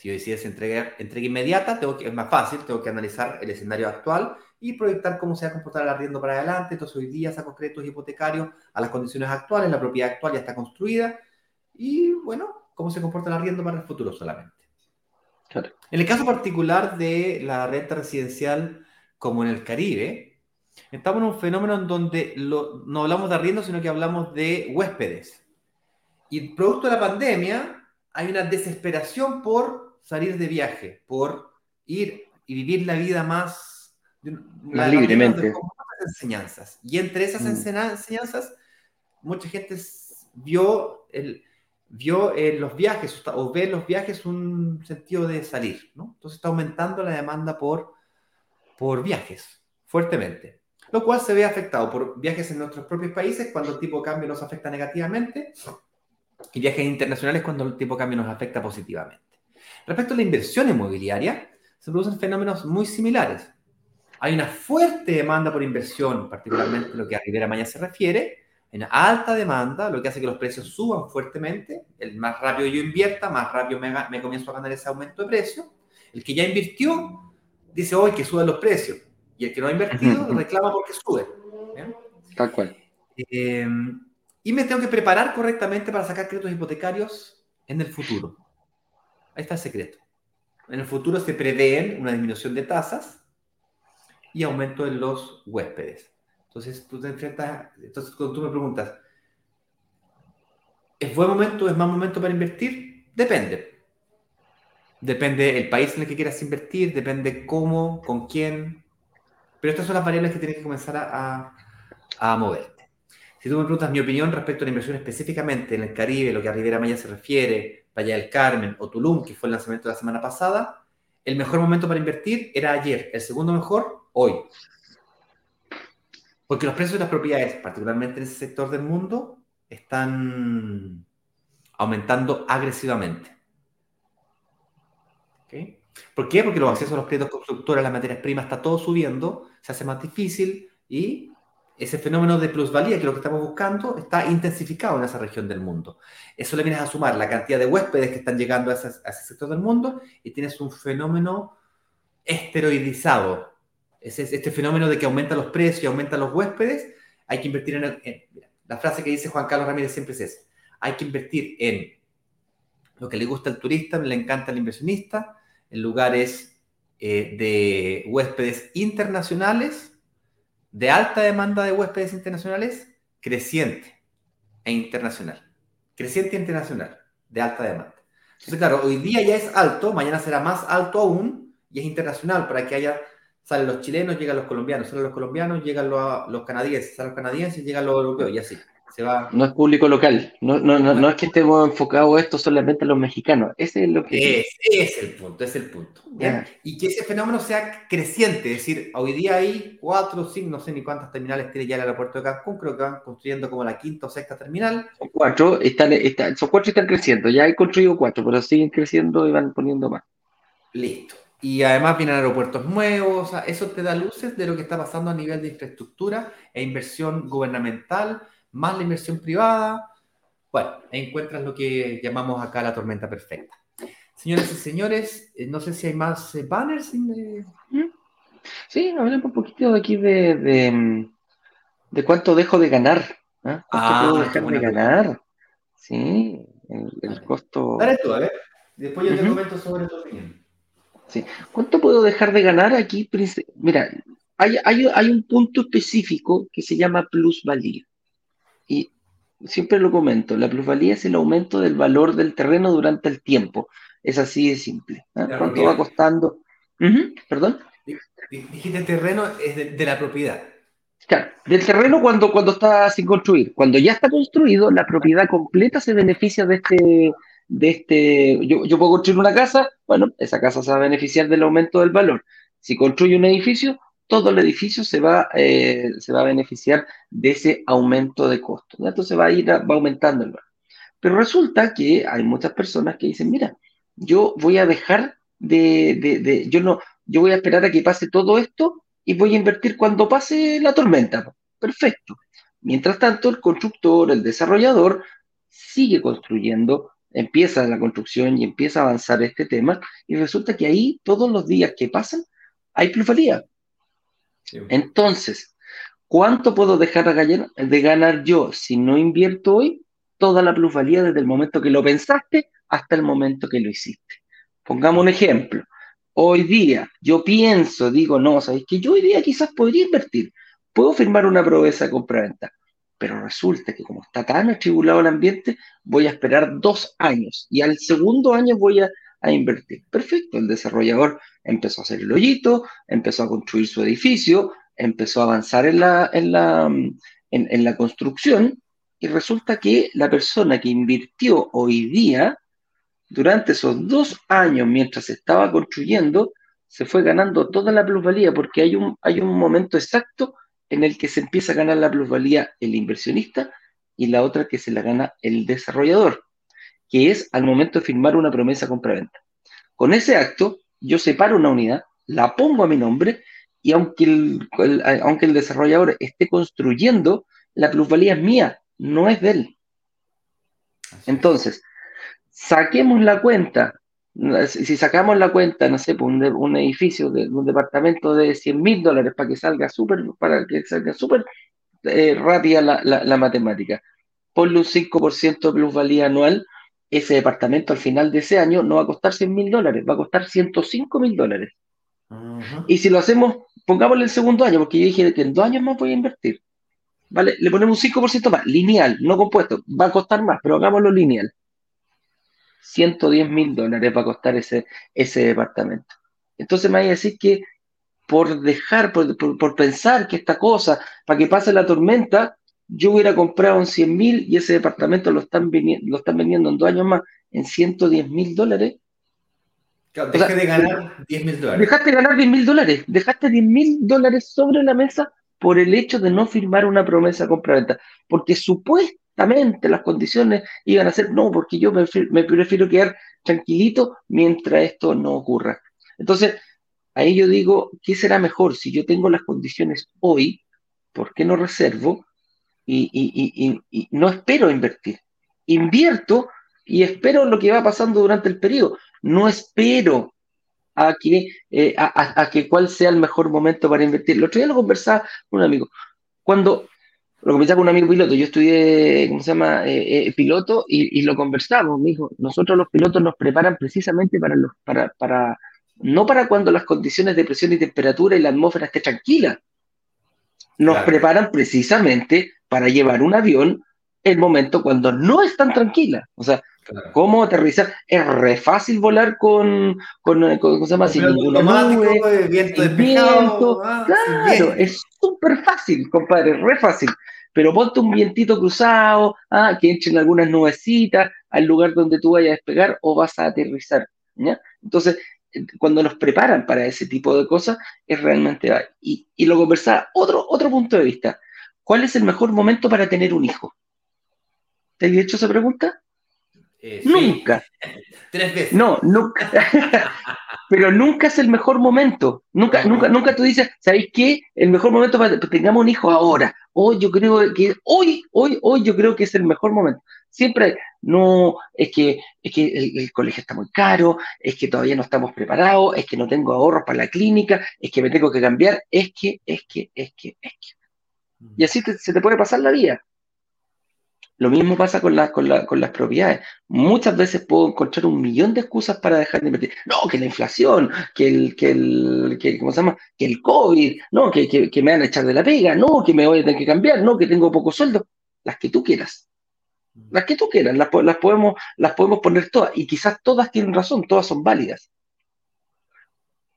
Si yo decido entregar entrega inmediata, tengo que, es más fácil, tengo que analizar el escenario actual y proyectar cómo se va a comportar el arriendo para adelante. Entonces, hoy día saco créditos hipotecarios a las condiciones actuales, la propiedad actual ya está construida y, bueno, cómo se comporta el arriendo para el futuro solamente. En el caso particular de la renta residencial, como en el Caribe, estamos en un fenómeno en donde no hablamos de arriendo, sino que hablamos de huéspedes. Y producto de la pandemia, hay una desesperación por salir de viaje, por ir y vivir la vida más, más libremente. enseñanzas. Y entre esas mm. enseñanzas, mucha gente vio, el, vio en los viajes o ve en los viajes un sentido de salir. ¿no? Entonces está aumentando la demanda por, por viajes fuertemente. Lo cual se ve afectado por viajes en nuestros propios países cuando el tipo de cambio nos afecta negativamente y viajes internacionales cuando el tipo de cambio nos afecta positivamente. Respecto a la inversión inmobiliaria, se producen fenómenos muy similares. Hay una fuerte demanda por inversión, particularmente lo que a Rivera Maya se refiere, en alta demanda, lo que hace que los precios suban fuertemente. El más rápido yo invierta, más rápido me, me comienzo a ganar ese aumento de precio. El que ya invirtió dice hoy que suben los precios. Y el que no ha invertido reclama porque sube. Tal cual. Eh, y me tengo que preparar correctamente para sacar créditos hipotecarios en el futuro. Ahí está el secreto. En el futuro se prevén una disminución de tasas y aumento en los huéspedes. Entonces tú te enfrentas, entonces cuando tú me preguntas, ¿es buen momento, es mal momento para invertir? Depende. Depende el país en el que quieras invertir, depende cómo, con quién. Pero estas son las variables que tienes que comenzar a, a mover. Si tú me preguntas mi opinión respecto a la inversión específicamente en el Caribe, lo que a Rivera Maya se refiere, Playa del Carmen o Tulum, que fue el lanzamiento de la semana pasada, el mejor momento para invertir era ayer, el segundo mejor, hoy. Porque los precios de las propiedades, particularmente en ese sector del mundo, están aumentando agresivamente. ¿Por qué? Porque los accesos a los créditos constructores, las materias primas, está todo subiendo, se hace más difícil y ese fenómeno de plusvalía, que es lo que estamos buscando, está intensificado en esa región del mundo. Eso le vienes a sumar la cantidad de huéspedes que están llegando a ese, sector del mundo y tienes un fenómeno esteroidizado. Es, este fenómeno de que aumenta los precios y aumenta los huéspedes, hay que invertir en... la frase que dice Juan Carlos Ramírez siempre es esa. Hay que invertir en lo que le gusta al turista, le encanta al inversionista, en lugares eh, de huéspedes internacionales de alta demanda de huéspedes internacionales, creciente e internacional. Creciente e internacional, de alta demanda. Entonces, claro, hoy día ya es alto, mañana será más alto aún y es internacional para que haya, salen los chilenos, llegan los colombianos, salen los colombianos, llegan los, los canadienses, salen los canadienses, llegan los europeos y así. No es público local. No, no, no, no es que estemos enfocados esto solamente a los mexicanos. Ese es lo que. Es, es el punto, es el punto. Y que ese fenómeno sea creciente. Es decir, hoy día hay cuatro, cinco, no sé ni cuántas terminales tiene ya el aeropuerto de Cancún. Creo que van construyendo como la quinta o sexta terminal. Son cuatro, están, están, son cuatro y están creciendo. Ya hay construido cuatro, pero siguen creciendo y van poniendo más. Listo. Y además vienen aeropuertos nuevos. eso te da luces de lo que está pasando a nivel de infraestructura e inversión gubernamental más la inversión privada. Bueno, encuentras lo que llamamos acá la tormenta perfecta. Señores y señores, eh, no sé si hay más eh, banners. ¿Mm? Sí, hablemos un poquito aquí de, de, cuánto dejo de ganar. ¿ah? ¿Cuánto ah, puedo dejar de ganar? Sí, el, costo. Dale tú, a ver. Después yo te comento sobre tu opinión. Sí. ¿Cuánto puedo dejar de ganar aquí? Mira, hay, hay, hay un punto específico que se llama plusvalía. Siempre lo comento, la plusvalía es el aumento del valor del terreno durante el tiempo. Es así de simple. ¿ah? ¿Cuánto va costando? ¿Perdón? Dijiste terreno es de, la propiedad. Claro, del terreno cuando, cuando está sin construir. Cuando ya está construido, la propiedad completa se beneficia de este, de este, yo, yo, puedo construir una casa, bueno, esa casa se va a beneficiar del aumento del valor. Si construye un edificio, todo el edificio se va, eh, se va a beneficiar de ese aumento de costo. Entonces va a ir va aumentando el valor. Pero resulta que hay muchas personas que dicen, mira, yo voy a dejar de, de, yo no, yo voy a esperar a que pase todo esto y voy a invertir cuando pase la tormenta. Perfecto. Mientras tanto, el constructor, el desarrollador, sigue construyendo, empieza la construcción y empieza a avanzar este tema, y resulta que ahí todos los días que pasan hay plusvalía. Entonces, ¿cuánto puedo dejar de ganar yo si no invierto hoy? Toda la plusvalía desde el momento que lo pensaste hasta el momento que lo hiciste. Pongamos un ejemplo. Hoy día yo pienso, digo, no, ¿sabes que Yo hoy día quizás podría invertir. Puedo firmar una promesa de compra-venta pero resulta que como está tan atribulado el ambiente, voy a esperar dos años y al segundo año voy a, invertir. Perfecto, el desarrollador empezó a hacer el hoyito, empezó a construir su edificio, empezó a avanzar en la, en la, en la construcción y resulta que la persona que invirtió hoy día, durante esos dos años mientras estaba construyendo, se fue ganando toda la plusvalía porque hay un, hay un momento exacto en el que se empieza a ganar la plusvalía el inversionista y la otra que se la gana el desarrollador, que es al momento de firmar una promesa compra-venta. Con ese acto, yo separo una unidad, la pongo a mi nombre y aunque el, aunque el desarrollador esté construyendo, la plusvalía es mía, no es de él. Entonces, saquemos la cuenta si sacamos la cuenta, no sé, por un, edificio de un departamento de 100 mil dólares para que salga súper, para que salga súper eh, rápida la, matemática, ponle un 5% de plusvalía anual, ese departamento al final de ese año no va a costar 100 mil dólares, va a costar 105 mil dólares. Y si lo hacemos, pongámosle el segundo año, porque yo dije que en dos años más voy a invertir. ¿Vale? Le ponemos un 5% más, lineal, no compuesto, va a costar más, pero hagámoslo lineal. 110 mil dólares va a costar ese, ese departamento. Entonces me hay a decir que por dejar, por, pensar que esta cosa, para que pase la tormenta, yo hubiera comprado en 100 mil y ese departamento lo están, lo están vendiendo en dos años más en 110 mil dólares. dejaste de ganar 10 mil dólares. Dejaste de ganar 10 mil dólares. Dejaste 10 mil dólares sobre la mesa por el hecho de no firmar una promesa de compra-venta. Porque supuestamente las condiciones iban a ser, no, porque yo me, prefiero quedar tranquilito mientras esto no ocurra. Entonces, ahí yo digo, ¿qué será mejor? Si yo tengo las condiciones hoy, ¿por qué no reservo? Y, no espero invertir. Invierto y espero lo que va pasando durante el periodo. No espero a que, eh, a, que cuál sea el mejor momento para invertir. El otro día lo conversaba con un amigo. Cuando lo conversaba con un amigo piloto, yo estudié, ¿cómo se llama?, eh, eh, piloto y, lo conversamos, me dijo, nosotros los pilotos nos preparan precisamente para, los, para, para, no para cuando las condiciones de presión y temperatura y la atmósfera esté tranquila, nos preparan precisamente para llevar un avión el momento cuando no están tranquila. O sea, ¿cómo aterrizar? Es re fácil volar con, con, ¿cómo se llama? Sin ninguna nube, viento, viento ah, claro, es súper fácil, compadre, re fácil pero ponte un vientito cruzado, ah, que entren algunas nubecitas al lugar donde tú vayas a despegar o vas a aterrizar. ¿ya? Entonces, cuando nos preparan para ese tipo de cosas, es realmente... Y, y lo conversaba, otro, otro punto de vista. ¿Cuál es el mejor momento para tener un hijo? ¿Te has hecho esa pregunta? Eh, nunca. Tres veces. No, nunca. Pero nunca es el mejor momento. Nunca, nunca, nunca tú dices, ¿sabéis qué? El mejor momento para que tengamos un hijo ahora. Hoy yo creo que, hoy, hoy, hoy yo creo que es el mejor momento. Siempre, no, es que, es que el, colegio está muy caro, es que todavía no estamos preparados, es que no tengo ahorros para la clínica, es que me tengo que cambiar, es que, es que, es que, es que. Y así se te puede pasar la vida. Lo mismo pasa con, con, las propiedades. Muchas veces puedo encontrar un millón de excusas para dejar de invertir. No, que la inflación, que el, que el, que, ¿cómo se llama? Que el COVID, no, que, que, me van a echar de la pega, no, que me voy a tener que cambiar, no, que tengo poco sueldo. Las que tú quieras. Las que tú quieras, las, las, podemos, las podemos poner todas. Y quizás todas tienen razón, todas son válidas.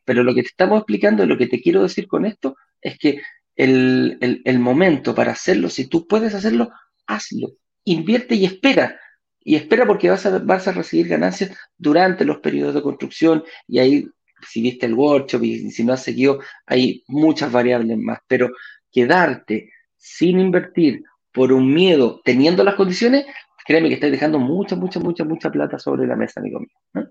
Pero lo que te estamos explicando, lo que te quiero decir con esto, es que el, el, momento para hacerlo, si tú puedes hacerlo, hazlo invierte y espera. Y espera porque vas a, vas a recibir ganancias durante los periodos de construcción y ahí, si viste el workshop y si no has seguido, hay muchas variables más. Pero quedarte sin invertir por un miedo, teniendo las condiciones, créeme que estás dejando mucha, mucha, mucha, mucha plata sobre la mesa, amigo mío.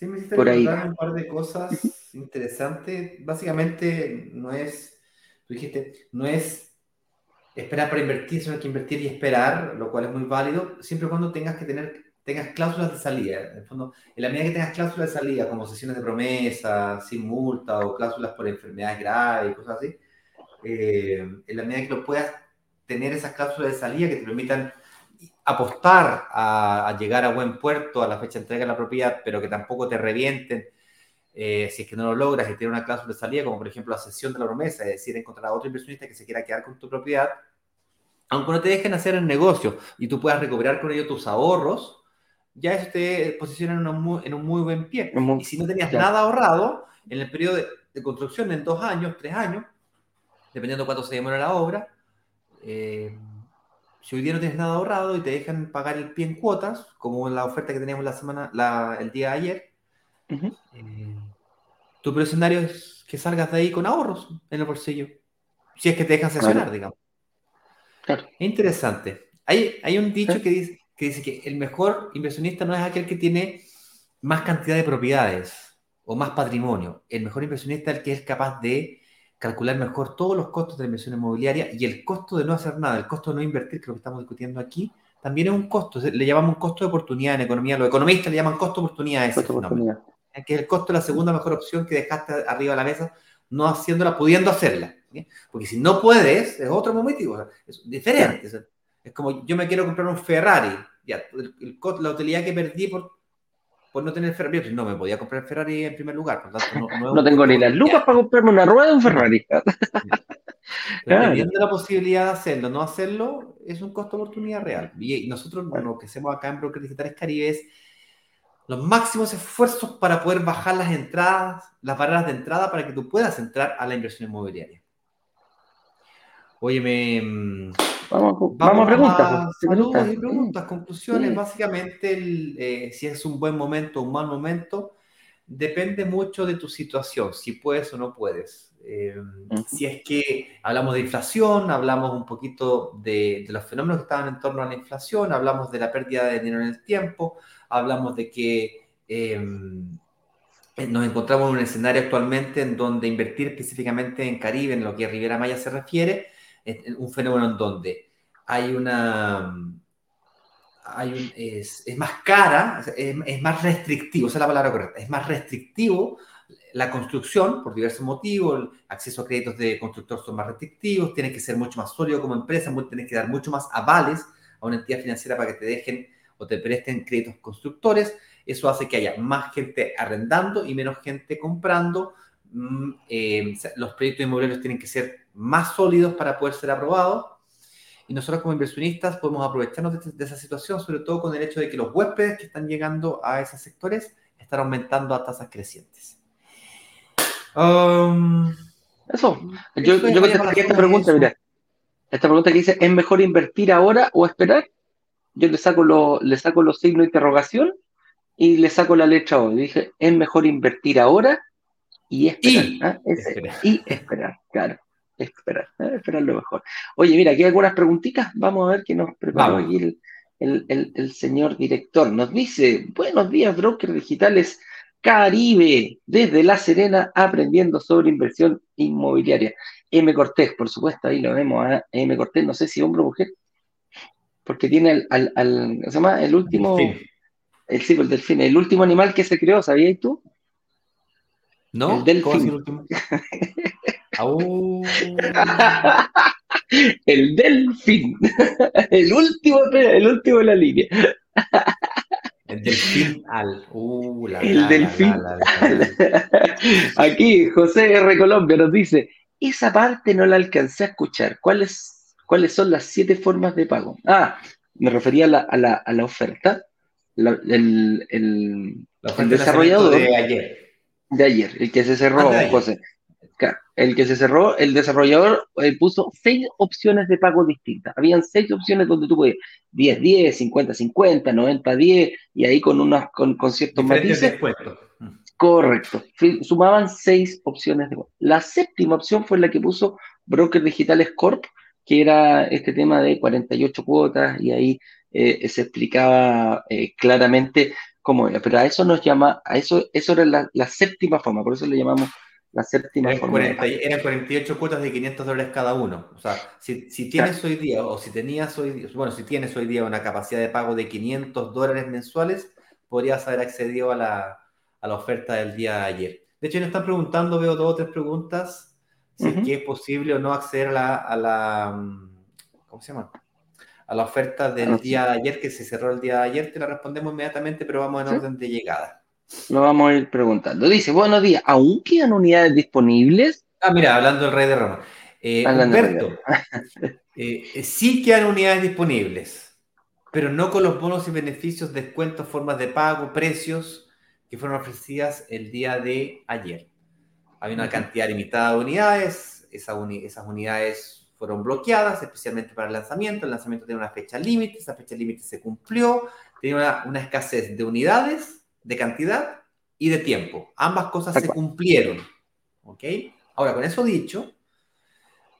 Sí, me hiciste por ahí. un par de cosas interesantes. Básicamente, no es, tú dijiste, no es esperar para invertir, sino hay que invertir y esperar, lo cual es muy válido, siempre y cuando tengas que tener tengas cláusulas de salida. En el fondo, en la medida que tengas cláusulas de salida, como sesiones de promesa, sin multa o cláusulas por enfermedades graves y cosas así, eh, en la medida que lo puedas tener esas cláusulas de salida que te permitan apostar a, llegar a buen puerto a la fecha de entrega de la propiedad, pero que tampoco te revienten eh, si es que no lo logras y tiene una cláusula de salida, como por ejemplo la cesión de la promesa, es decir, encontrar a otro inversionista que se quiera quedar con tu propiedad, aunque no te dejen hacer el negocio y tú puedas recuperar con ello tus ahorros, ya eso te posiciona en un muy, en un muy buen pie. y si no tenías nada ahorrado, en el periodo de, construcción, en dos años, tres años, dependiendo cuánto se demora la obra, eh, si hoy día no tienes nada ahorrado y te dejan pagar el pie en cuotas, como en la oferta que teníamos la semana, la, el día de ayer, eh, tu peor escenario es que salgas de ahí con ahorros en el bolsillo. Si es que te dejan sesionar, digamos. Interesante. Hay, hay un dicho que, dice, que dice que el mejor inversionista no es aquel que tiene más cantidad de propiedades o más patrimonio. El mejor inversionista es el que es capaz de calcular mejor todos los costos de la inversión inmobiliaria y el costo de no hacer nada, el costo de no invertir, que es lo que estamos discutiendo aquí, también es un costo. Le llamamos un costo de oportunidad en economía. Los economistas le llaman costo de oportunidad a ese costo oportunidad. Que es el costo de la segunda mejor opción que dejaste arriba de la mesa, no haciéndola, pudiendo hacerla. Porque si no puedes, es otro motivo. Es diferente. Es como yo me quiero comprar un Ferrari. Ya, la utilidad que perdí por por no tener Ferrari, pues no me podía comprar Ferrari en primer lugar. Por tanto, no, no, tengo ni las lucas para comprarme una rueda de un Ferrari. Teniendo la posibilidad de hacerlo, no hacerlo, es un costo de oportunidad real. Y nosotros lo que hacemos acá en Brokers Digitales Caribe es los máximos esfuerzos para poder bajar las entradas, las barreras de entrada para que tú puedas entrar a la inversión inmobiliaria. Oye, me Vamos, vamos, a preguntas. saludos y preguntas, conclusiones. Básicamente, eh, si es un buen momento o un mal momento, depende mucho de tu situación, si puedes o no puedes. Eh, si es que hablamos de inflación, hablamos un poquito de, los fenómenos que estaban en torno a la inflación, hablamos de la pérdida de dinero en el tiempo, hablamos de que em, nos encontramos en un escenario actualmente en donde invertir específicamente en Caribe, en lo que a Rivera Maya se refiere, un fenómeno en donde hay una... Hay es, más cara, es, más restrictivo, esa es la palabra correcta, es más restrictivo la construcción por diversos motivos, el acceso a créditos de constructor son más restrictivos, tienes que ser mucho más sólido como empresa, tienes que dar mucho más avales a una entidad financiera para que te dejen o te presten créditos constructores. Eso hace que haya más gente arrendando y menos gente comprando. Mm, eh, los proyectos inmobiliarios tienen que ser más sólidos para poder ser aprobados. Y nosotros como inversionistas podemos aprovecharnos de, esa situación, sobre todo con el hecho de que los huéspedes que están llegando a esos sectores están aumentando a tasas crecientes. Um, eso, yo, yo esta pregunta, mira, esta pregunta que dice, ¿es mejor invertir ahora o esperar? Yo le saco, lo, le saco los signos de interrogación y le saco la letra O. Dije, ¿es mejor invertir ahora y esperar? y ¿ah? esperar, claro esperar, ¿eh? esperar lo mejor. Oye, mira, aquí hay algunas preguntitas. Vamos a ver qué nos preparó aquí el, señor director. Nos dice, buenos días, brokers digitales Caribe, desde La Serena, aprendiendo sobre inversión inmobiliaria. M. Cortés, por supuesto, ahí lo vemos a M. Cortés, no sé si hombre o mujer, porque tiene al, al, se llama? El último, el, sí, el delfín, el último animal que se creó, ¿sabías tú? ¿No? El delfín. El último? el delfín. El último, el último de la línea. El delfín al. Uh, el delfín. Aquí José R. Colombia nos dice: Esa parte no la alcancé a escuchar. ¿Cuáles, ¿Cuáles son las siete formas de pago? Ah, me refería a la, a la, a la oferta. el, el, desarrollador. De ayer. De ayer, el que se cerró, José el que se cerró, el desarrollador eh, puso seis opciones de pago distintas. Habían seis opciones donde tú puedes 10, 10, 50, 50, 90, 10, y ahí con unas con, con ciertos matices. Correcto. Sumaban seis opciones de La séptima opción fue la que puso Broker Digitales Corp, que era este tema de 48 cuotas, y ahí eh, se explicaba eh, claramente cómo era. Pero a eso nos llama, a eso, eso era la, la séptima forma, por eso le llamamos La séptima Eran, forma. 40 eran 48 cuotas de 500 dólares cada uno. O sea, si, si tienes hoy día, o si tenías hoy día, bueno, si tienes hoy día una capacidad de pago de 500 dólares mensuales, podrías haber accedido a la, a la oferta del día de ayer. De hecho, nos están preguntando, veo dos o tres preguntas, si es que es posible o no acceder a la, a la, mm, ¿cómo se llama? A la oferta del día de ayer, que se cerró el día de ayer, te la respondemos inmediatamente, pero vamos en Sí. orden de llegada. Lo vamos a ir preguntando. Dice, buenos días, ¿aún quedan unidades disponibles? Ah, mira, hablando del rey de Roma. Eh, Humberto, eh, eh, sí quedan unidades disponibles, pero no con los bonos y beneficios, descuentos, formas de pago, precios que fueron ofrecidas el día de ayer. Hay una cantidad limitada de unidades, esa uni- esas unidades fueron bloqueadas especialmente para el lanzamiento. El lanzamiento tenía una fecha límite, esa fecha límite se cumplió, tenía una, una escasez de unidades, de cantidad y de tiempo. Ambas cosas se cumplieron. ¿Ok? Ahora, con eso dicho,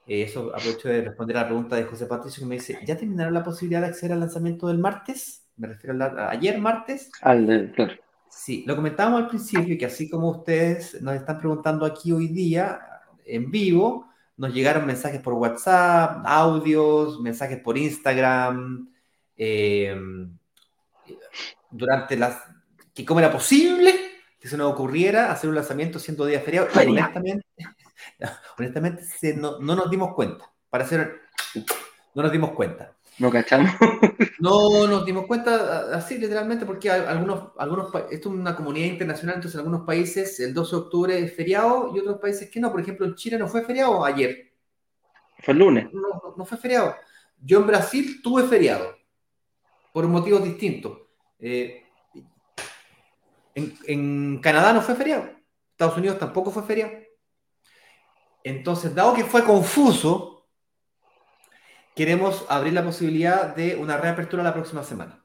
eh, eso aprovecho de responder a la pregunta de José Patricio que me dice, ¿ya terminaron la posibilidad de acceder al lanzamiento del martes? Me refiero a, la- a ayer martes. Al claro. Sí, lo comentábamos al principio que así como ustedes nos están preguntando aquí hoy día en vivo, nos llegaron mensajes por WhatsApp, audios, mensajes por Instagram, eh, durante las... que cómo era posible que se nos ocurriera hacer un lanzamiento siendo día feriado. Honestamente, honestamente no, no nos dimos cuenta. Para ser... No nos dimos cuenta. ¿No cachamos? No nos dimos cuenta así literalmente porque algunos, algunos esto es una comunidad internacional, entonces en algunos países el 12 de octubre es feriado y otros países que no. Por ejemplo, en Chile no fue feriado ayer, Fue el lunes. no, no- no fue feriado. Yo en Brasil tuve feriado por motivos distintos. Eh, en, en Canadá no fue feriado, Estados Unidos tampoco fue feriado. Entonces, dado que fue confuso, queremos abrir la posibilidad de una reapertura la próxima semana.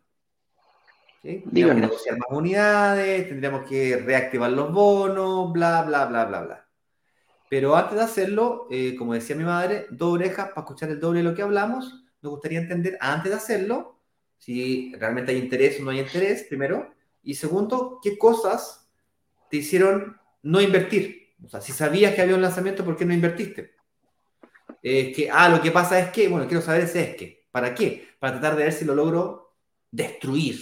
¿Sí? Tendríamos que negociar más unidades, tendríamos que reactivar los bonos, bla, bla, bla, bla, bla. Pero antes de hacerlo, eh, como decía mi madre, dos orejas para escuchar el doble de lo que hablamos. Nos gustaría entender, antes de hacerlo, si realmente hay interés o no hay interés, primero. Y segundo, qué cosas te hicieron no invertir. O sea, si sabías que había un lanzamiento, ¿por qué no invertiste? Eh, que, ah, lo que pasa es que, bueno, quiero saber ese es que. ¿Para qué? Para tratar de ver si lo logro destruir.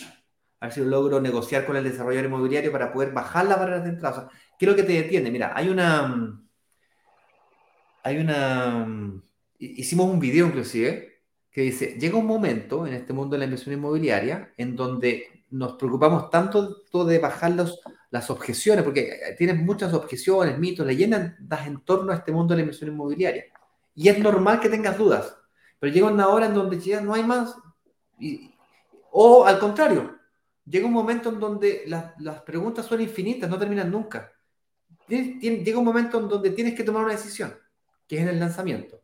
A ver si lo logro negociar con el desarrollador inmobiliario para poder bajar las barreras de entrada. O sea, ¿qué es lo que te detiene? Mira, hay una. Hay una. hi- Hicimos un video inclusive que dice: llega un momento en este mundo de la inversión inmobiliaria en donde nos preocupamos tanto de bajar los, las objeciones, porque eh, tienes muchas objeciones, mitos, leyendas en torno a este mundo de la inversión inmobiliaria. Y es normal que tengas dudas, pero llega una hora en donde ya no hay más. Y- o al contrario, llega un momento en donde las, las preguntas son infinitas, no terminan nunca. Llega un momento en donde tienes que tomar una decisión, que es en el lanzamiento.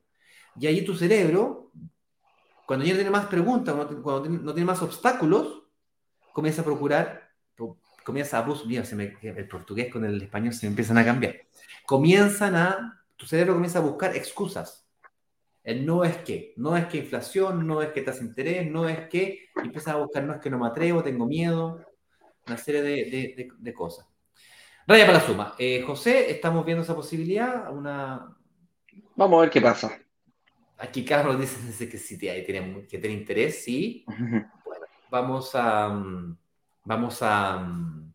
Y ahí tu cerebro, cuando ya no tiene más preguntas, cuando, cuando tiene- no tiene más obstáculos, comienza a procurar, pro- comienza a buscar, el portugués con el español se empiezan a cambiar. Comienzan a, tu cerebro comienza a buscar excusas. El no es que, no es que inflación, no es que tasa de interés, no es que, y empiezas a buscar, no es que no me atrevo, tengo miedo, una serie de, de- de- de cosas. Raya para la suma. Eh, José, estamos viendo esa posibilidad, una, Vamos a ver qué pasa. Aquí Carlos dice, dice que sí tiene, tiene- que tiene interés, sí. Bueno, vamos a, mm, vamos a mm,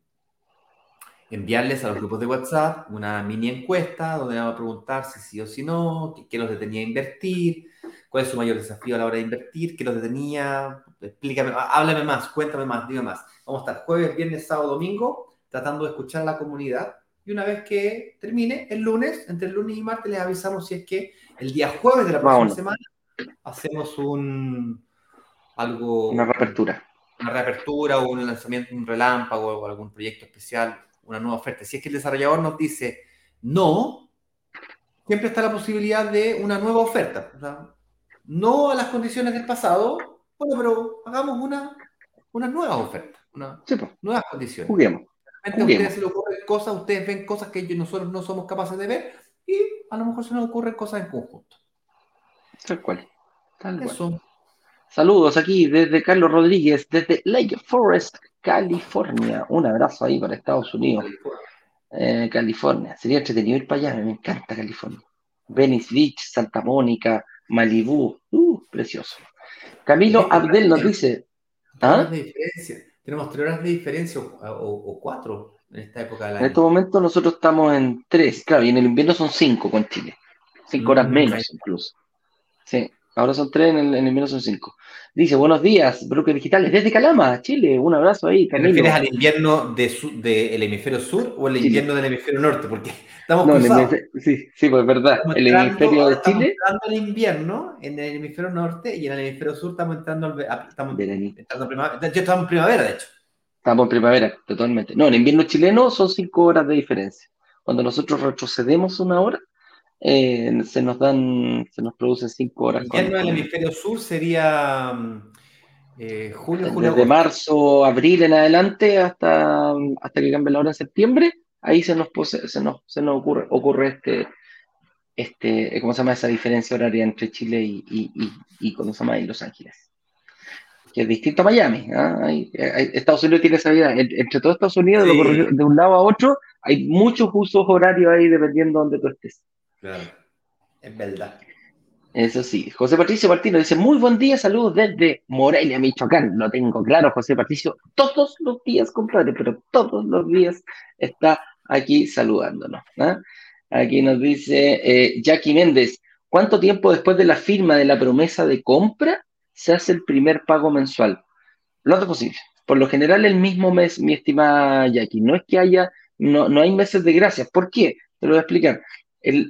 enviarles a los grupos de WhatsApp una mini encuesta donde vamos a preguntar si sí o si no, qué, qué los detenía a invertir, cuál es su mayor desafío a la hora de invertir, qué los detenía, explícame, há- háblame más, cuéntame más, dime más. Vamos a estar jueves, viernes, sábado, domingo, tratando de escuchar a la comunidad. Y una vez que termine, el lunes, entre el lunes y martes, les avisamos si es que el día jueves de la próxima Vámonos. semana hacemos un algo Una reapertura. una reapertura o un lanzamiento, un relámpago o algún proyecto especial, una nueva oferta. Si es que el desarrollador nos dice no, siempre está la posibilidad de una nueva oferta. O sea, no a las condiciones del pasado, bueno, pero hagamos una, una nueva oferta, una, Sí, pues, nuevas condiciones. juguemos. A ustedes se les ocurren cosas, ustedes ven cosas que nosotros no somos capaces de ver y a lo mejor se nos ocurren cosas en conjunto. Tal cual. Tal cual. Saludos aquí desde Carlos Rodríguez, desde Lake Forest, California. Un abrazo ahí para Estados Unidos. Eh, California. Sería entretenido ir para allá, me encanta California. Venice Beach, Santa Mónica, Malibú, uh, precioso. Camilo Abdel nos dice. ¿ah? Tenemos tres horas de diferencia o, cuatro en esta época del año. En este momento nosotros estamos en tres, claro, y en el invierno son cinco con Chile. Cinco horas mm, menos incluso. Sí. Ahora son tres, en el, en son cinco. Dice, buenos días, Broker Digitales, desde Calama, Chile. Un abrazo ahí. ¿Te refieres al invierno del de, hemisferio sur o el invierno del hemisferio norte? Porque estamos no, Sí, sí, pues verdad. el hemisferio de Chile. Estamos entrando en invierno en el hemisferio norte y en el hemisferio sur estamos entrando, al, estamos, entrando en primavera. estamos en primavera, de hecho. Estamos en primavera, totalmente. No, en invierno chileno son cinco horas de diferencia. Cuando nosotros retrocedemos una hora, eh, se nos dan, se nos producen cinco horas. en el hemisferio sur sería mm, eh, julio, julio. Desde marzo, abril en adelante hasta, hasta que cambie la hora en septiembre, ahí se nos, se nos, se nos ocurre, ocurre este, este, ¿cómo se llama esa diferencia horaria entre Chile y, y, y, y ¿cómo se llama? Los Ángeles. Que es distinto a Miami. ¿ah? Estados Unidos tiene esa vida. Entre todos Estados Unidos, de un lado a otro, hay muchos usos horarios ahí dependiendo de donde tú estés. Claro, es verdad. Eso sí. José Patricio Martino dice, muy buen día, saludos desde Morelia, Michoacán. Lo tengo claro, José Patricio. Todos los días, compadre, pero todos los días está aquí saludándonos. ¿ah? Aquí nos dice eh, Jackie Méndez, ¿cuánto tiempo después de la firma de la promesa de compra se hace el primer pago mensual? Lo antes posible. Por lo general el mismo mes, mi estimada Jackie. No es que haya, no, no hay meses de gracia. ¿Por qué? Te lo voy a explicar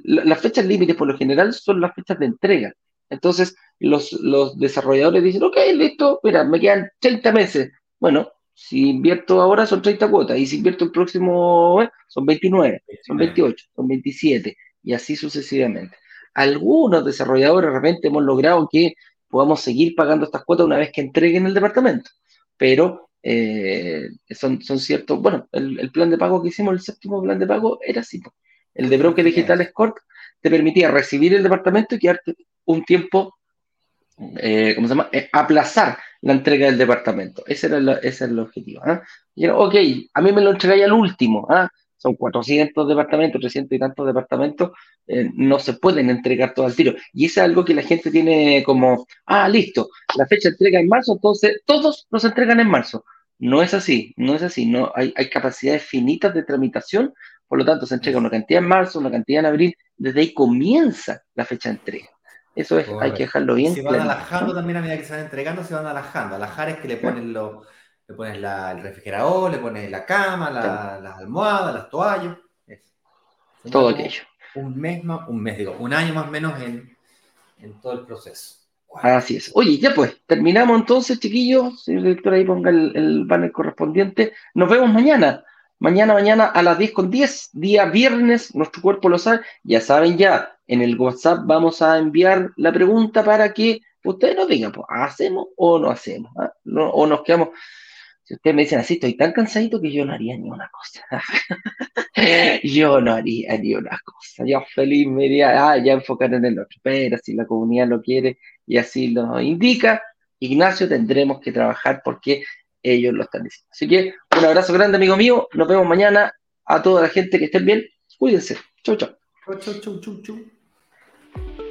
las fechas límites por lo general son las fechas de entrega. Entonces, los, los desarrolladores dicen, ok, listo, mira, me quedan 30 meses. Bueno, si invierto ahora son 30 cuotas y si invierto el próximo mes son 29, son 28, son 27 y así sucesivamente. Algunos desarrolladores de repente hemos logrado que podamos seguir pagando estas cuotas una vez que entreguen el departamento, pero eh, son, son ciertos, bueno, el, el, plan de pago que hicimos, el séptimo plan de pago era así. El de Broker Digital Escort te permitía recibir el departamento y quedarte un tiempo, eh, ¿cómo se llama? Eh, aplazar la entrega del departamento. Ese era, ese el objetivo. Y era, ok, a mí me lo entregáis al último. ¿ah? Son 400 departamentos, 300 y tantos departamentos, eh, no se pueden entregar todo al tiro. Y eso es algo que la gente tiene como, ah, listo, la fecha de entrega en marzo, entonces todos los entregan en marzo. No es así, no es así, no hay, hay capacidades finitas de tramitación por lo tanto, se entrega una cantidad en marzo, una cantidad en abril, desde ahí comienza la fecha de entrega. Eso es, hay que dejarlo bien. Se van alajando también a medida que se van entregando, se van alajando. Alajar es que le ponen lo, le pones el refrigerador, le pones la cama, las almohadas, las toallas. Todo aquello. Un mes más, un mes, digo, un año más o menos en, en todo el proceso. Así es. Oye, ya pues, terminamos entonces, chiquillos. El director ahí ponga el, el banner correspondiente. Nos vemos mañana. Mañana, mañana a las 10 con 10, día viernes, nuestro cuerpo lo sabe. Ya saben ya, en el WhatsApp vamos a enviar la pregunta para que ustedes nos digan, pues, ¿hacemos o no hacemos? ¿Ah? o nos quedamos. Si ustedes me dicen así, estoy tan cansadito que yo no haría ni una cosa. yo no haría ni una cosa. Yo feliz me diría, ah, ya enfocar en el otro. Pero si la comunidad lo quiere y así lo indica, Ignacio, tendremos que trabajar porque ellos lo están diciendo. Así que un abrazo grande, amigo mío. Nos vemos mañana. A toda la gente que estén bien, cuídense. Chau, chau. Chau, chau, chau, chau.